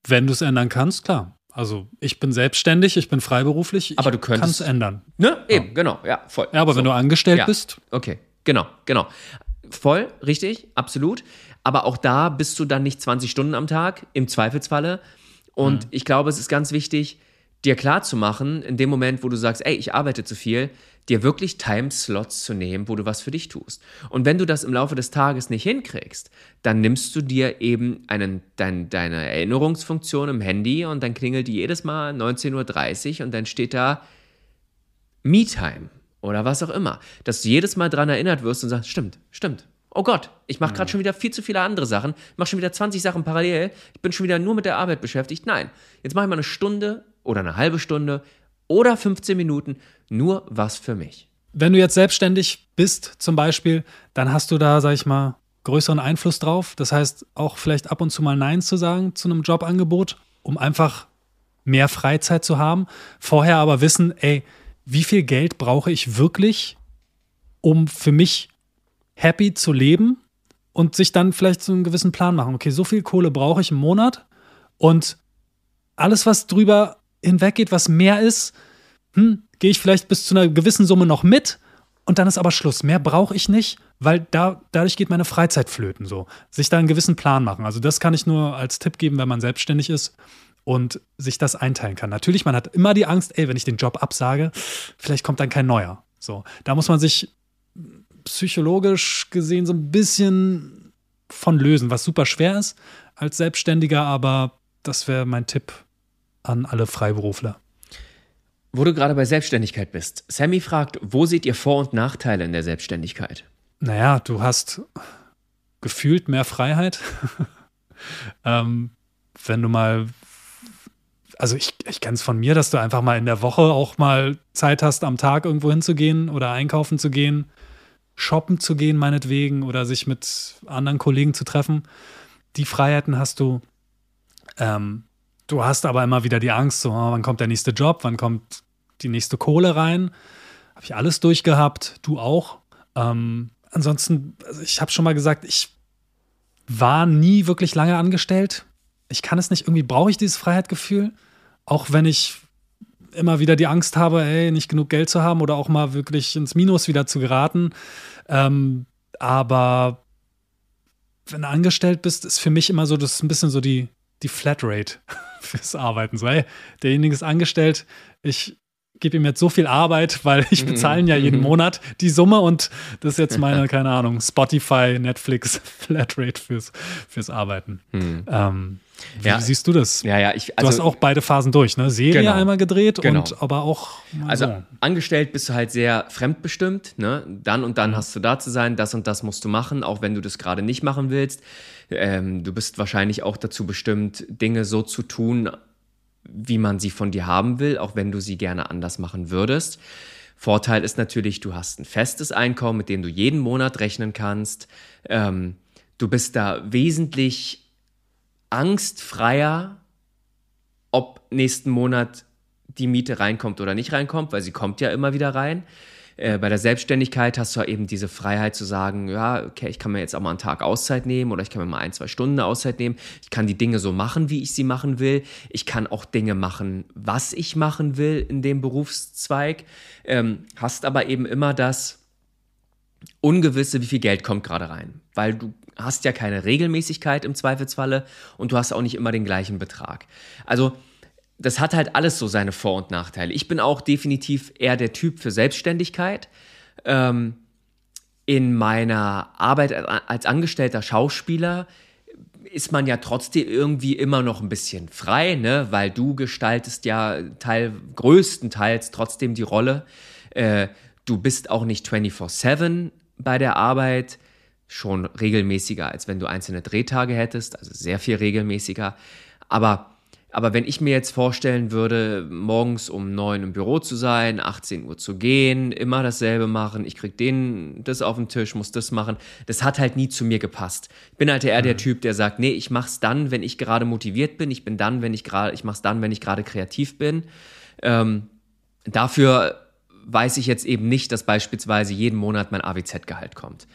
Wenn du es ändern kannst, klar. Also ich bin selbstständig, ich bin freiberuflich, aber du könntest es ändern. Ne? Eben, ja. genau, ja, voll. Ja, aber so. wenn du angestellt ja. bist. Okay, genau, genau. Voll, richtig, absolut. Aber auch da bist du dann nicht 20 Stunden am Tag, im Zweifelsfalle. Und mhm. ich glaube, es ist ganz wichtig, dir klar zu machen, in dem Moment, wo du sagst, ey, ich arbeite zu viel, dir wirklich Timeslots zu nehmen, wo du was für dich tust. Und wenn du das im Laufe des Tages nicht hinkriegst, dann nimmst du dir eben einen, dein, deine Erinnerungsfunktion im Handy und dann klingelt die jedes Mal 19.30 Uhr und dann steht da Me-Time oder was auch immer. Dass du jedes Mal daran erinnert wirst und sagst, stimmt, stimmt. Oh Gott, ich mache gerade mhm. schon wieder viel zu viele andere Sachen, mache schon wieder 20 Sachen parallel, ich bin schon wieder nur mit der Arbeit beschäftigt. Nein, jetzt mache ich mal eine Stunde oder eine halbe Stunde oder 15 Minuten nur was für mich. Wenn du jetzt selbstständig bist, zum Beispiel, dann hast du da, sag ich mal, größeren Einfluss drauf. Das heißt, auch vielleicht ab und zu mal Nein zu sagen zu einem Jobangebot, um einfach mehr Freizeit zu haben. Vorher aber wissen, ey, wie viel Geld brauche ich wirklich, um für mich happy zu leben und sich dann vielleicht so einen gewissen Plan machen. Okay, so viel Kohle brauche ich im Monat und alles, was drüber hinweggeht, was mehr ist, hm, gehe ich vielleicht bis zu einer gewissen Summe noch mit und dann ist aber Schluss. Mehr brauche ich nicht, weil da, dadurch geht meine Freizeit flöten. So. Sich da einen gewissen Plan machen. Also, das kann ich nur als Tipp geben, wenn man selbstständig ist und sich das einteilen kann. Natürlich, man hat immer die Angst, ey, wenn ich den Job absage, vielleicht kommt dann kein neuer. So, da muss man sich psychologisch gesehen so ein bisschen von lösen, was super schwer ist als Selbstständiger, aber das wäre mein Tipp an alle Freiberufler. Wo du gerade bei Selbstständigkeit bist. Sammy fragt, wo seht ihr Vor- und Nachteile in der Selbstständigkeit? Naja, du hast gefühlt mehr Freiheit. ähm, wenn du mal, also ich, ich kenne es von mir, dass du einfach mal in der Woche auch mal Zeit hast, am Tag irgendwo hinzugehen oder einkaufen zu gehen, shoppen zu gehen, meinetwegen, oder sich mit anderen Kollegen zu treffen. Die Freiheiten hast du. Ähm, Du hast aber immer wieder die Angst, so, oh, wann kommt der nächste Job, wann kommt die nächste Kohle rein. Habe ich alles durchgehabt, du auch. Ähm, ansonsten, also ich habe schon mal gesagt, ich war nie wirklich lange angestellt. Ich kann es nicht, irgendwie brauche ich dieses Freiheitgefühl, auch wenn ich immer wieder die Angst habe, ey, nicht genug Geld zu haben oder auch mal wirklich ins Minus wieder zu geraten. Ähm, aber wenn du angestellt bist, ist für mich immer so, das ist ein bisschen so die, die Flatrate fürs Arbeiten. So, hey, derjenige ist angestellt, ich gebe ihm jetzt so viel Arbeit, weil ich bezahle ihn ja jeden mhm. Monat die Summe und das ist jetzt meine, keine Ahnung, Spotify, Netflix Flatrate fürs, fürs Arbeiten. Hm. Ähm, wie ja. siehst du das? Ja, ja, ich, also, du hast auch beide Phasen durch, ne? Serie genau, einmal gedreht genau. und aber auch. Also so. angestellt bist du halt sehr fremdbestimmt, ne? Dann und dann mhm. hast du da zu sein, das und das musst du machen, auch wenn du das gerade nicht machen willst. Ähm, du bist wahrscheinlich auch dazu bestimmt, Dinge so zu tun, wie man sie von dir haben will, auch wenn du sie gerne anders machen würdest. Vorteil ist natürlich, du hast ein festes Einkommen, mit dem du jeden Monat rechnen kannst. Ähm, du bist da wesentlich angstfreier, ob nächsten Monat die Miete reinkommt oder nicht reinkommt, weil sie kommt ja immer wieder rein. Äh, bei der Selbstständigkeit hast du eben diese Freiheit zu sagen, ja, okay, ich kann mir jetzt auch mal einen Tag Auszeit nehmen oder ich kann mir mal ein, zwei Stunden Auszeit nehmen. Ich kann die Dinge so machen, wie ich sie machen will. Ich kann auch Dinge machen, was ich machen will in dem Berufszweig. Ähm, hast aber eben immer das Ungewisse, wie viel Geld kommt gerade rein. Weil du hast ja keine Regelmäßigkeit im Zweifelsfalle und du hast auch nicht immer den gleichen Betrag. Also das hat halt alles so seine Vor- und Nachteile. Ich bin auch definitiv eher der Typ für Selbstständigkeit. Ähm, in meiner Arbeit als angestellter Schauspieler ist man ja trotzdem irgendwie immer noch ein bisschen frei, ne? weil du gestaltest ja Teil, größtenteils trotzdem die Rolle. Äh, du bist auch nicht 24-7 bei der Arbeit, schon regelmäßiger, als wenn du einzelne Drehtage hättest, also sehr viel regelmäßiger. Aber aber wenn ich mir jetzt vorstellen würde, morgens um neun im Büro zu sein, 18 Uhr zu gehen, immer dasselbe machen, ich krieg den das auf den Tisch, muss das machen, das hat halt nie zu mir gepasst. Ich bin halt eher mhm. der Typ, der sagt, nee, ich mach's dann, wenn ich gerade motiviert bin, ich bin dann, wenn ich gerade, ich mach's dann, wenn ich gerade kreativ bin. Ähm, dafür weiß ich jetzt eben nicht, dass beispielsweise jeden Monat mein AWZ-Gehalt kommt.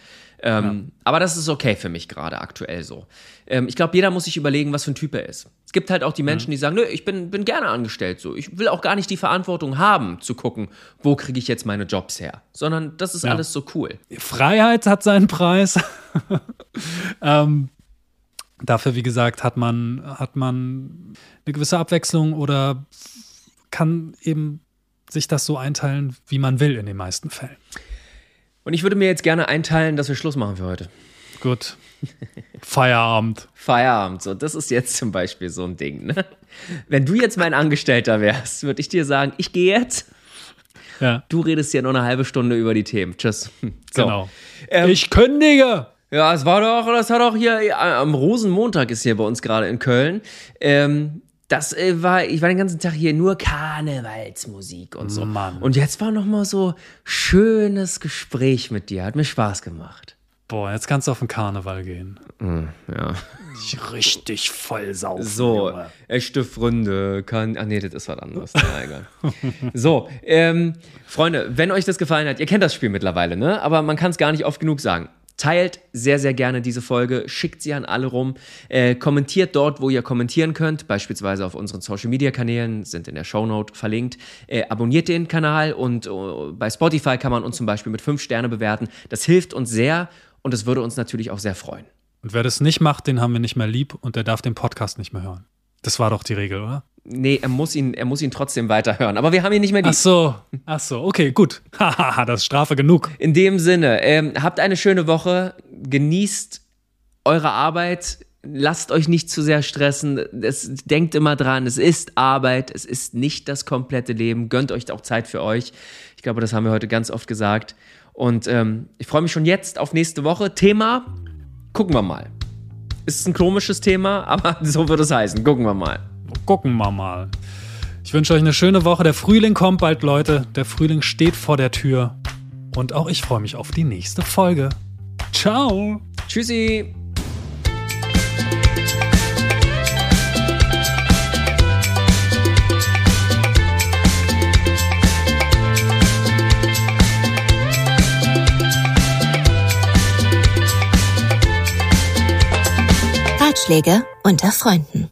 Ähm, ja. Aber das ist okay für mich gerade aktuell so. Ähm, ich glaube, jeder muss sich überlegen, was für ein Typ er ist. Es gibt halt auch die Menschen, mhm. die sagen, nö, ich bin, bin gerne angestellt so. Ich will auch gar nicht die Verantwortung haben, zu gucken, wo kriege ich jetzt meine Jobs her. Sondern das ist ja. alles so cool. Freiheit hat seinen Preis. ähm, dafür, wie gesagt, hat man, hat man eine gewisse Abwechslung oder kann eben sich das so einteilen, wie man will in den meisten Fällen. Und ich würde mir jetzt gerne einteilen, dass wir Schluss machen für heute. Gut. Feierabend. Feierabend. So, das ist jetzt zum Beispiel so ein Ding. Ne? Wenn du jetzt mein Angestellter wärst, würde ich dir sagen, ich gehe jetzt. Ja. Du redest ja nur eine halbe Stunde über die Themen. Tschüss. So. Genau. Ähm, ich kündige. Ja, es war doch, das hat auch hier am Rosenmontag ist hier bei uns gerade in Köln. Ähm, das äh, war, ich war den ganzen Tag hier nur Karnevalsmusik und so. Mann. Und jetzt war noch mal so schönes Gespräch mit dir. Hat mir Spaß gemacht. Boah, jetzt kannst du auf den Karneval gehen. Mm, ja. Ich richtig voll saufen. So, Junge. echte Freunde kann. Ach nee, das ist was anderes. Na, egal. so, ähm, Freunde, wenn euch das gefallen hat, ihr kennt das Spiel mittlerweile, ne? Aber man kann es gar nicht oft genug sagen. Teilt sehr, sehr gerne diese Folge, schickt sie an alle rum, äh, kommentiert dort, wo ihr kommentieren könnt, beispielsweise auf unseren Social Media Kanälen, sind in der Shownote verlinkt. Äh, abonniert den Kanal und uh, bei Spotify kann man uns zum Beispiel mit fünf Sterne bewerten. Das hilft uns sehr und es würde uns natürlich auch sehr freuen. Und wer das nicht macht, den haben wir nicht mehr lieb und der darf den Podcast nicht mehr hören. Das war doch die Regel, oder? Nee, er muss ihn, er muss ihn trotzdem weiterhören. Aber wir haben ihn nicht mehr lieb. Ach so, ach so, okay, gut. Haha, das ist Strafe genug. In dem Sinne, ähm, habt eine schöne Woche, genießt eure Arbeit, lasst euch nicht zu sehr stressen. Es, denkt immer dran, es ist Arbeit, es ist nicht das komplette Leben. Gönnt euch auch Zeit für euch. Ich glaube, das haben wir heute ganz oft gesagt. Und ähm, ich freue mich schon jetzt auf nächste Woche. Thema, gucken wir mal. Ist ein komisches Thema, aber so wird es heißen. Gucken wir mal gucken wir mal. Ich wünsche euch eine schöne Woche. Der Frühling kommt bald, Leute. Der Frühling steht vor der Tür. Und auch ich freue mich auf die nächste Folge. Ciao. Tschüssi. Ratschläge unter Freunden.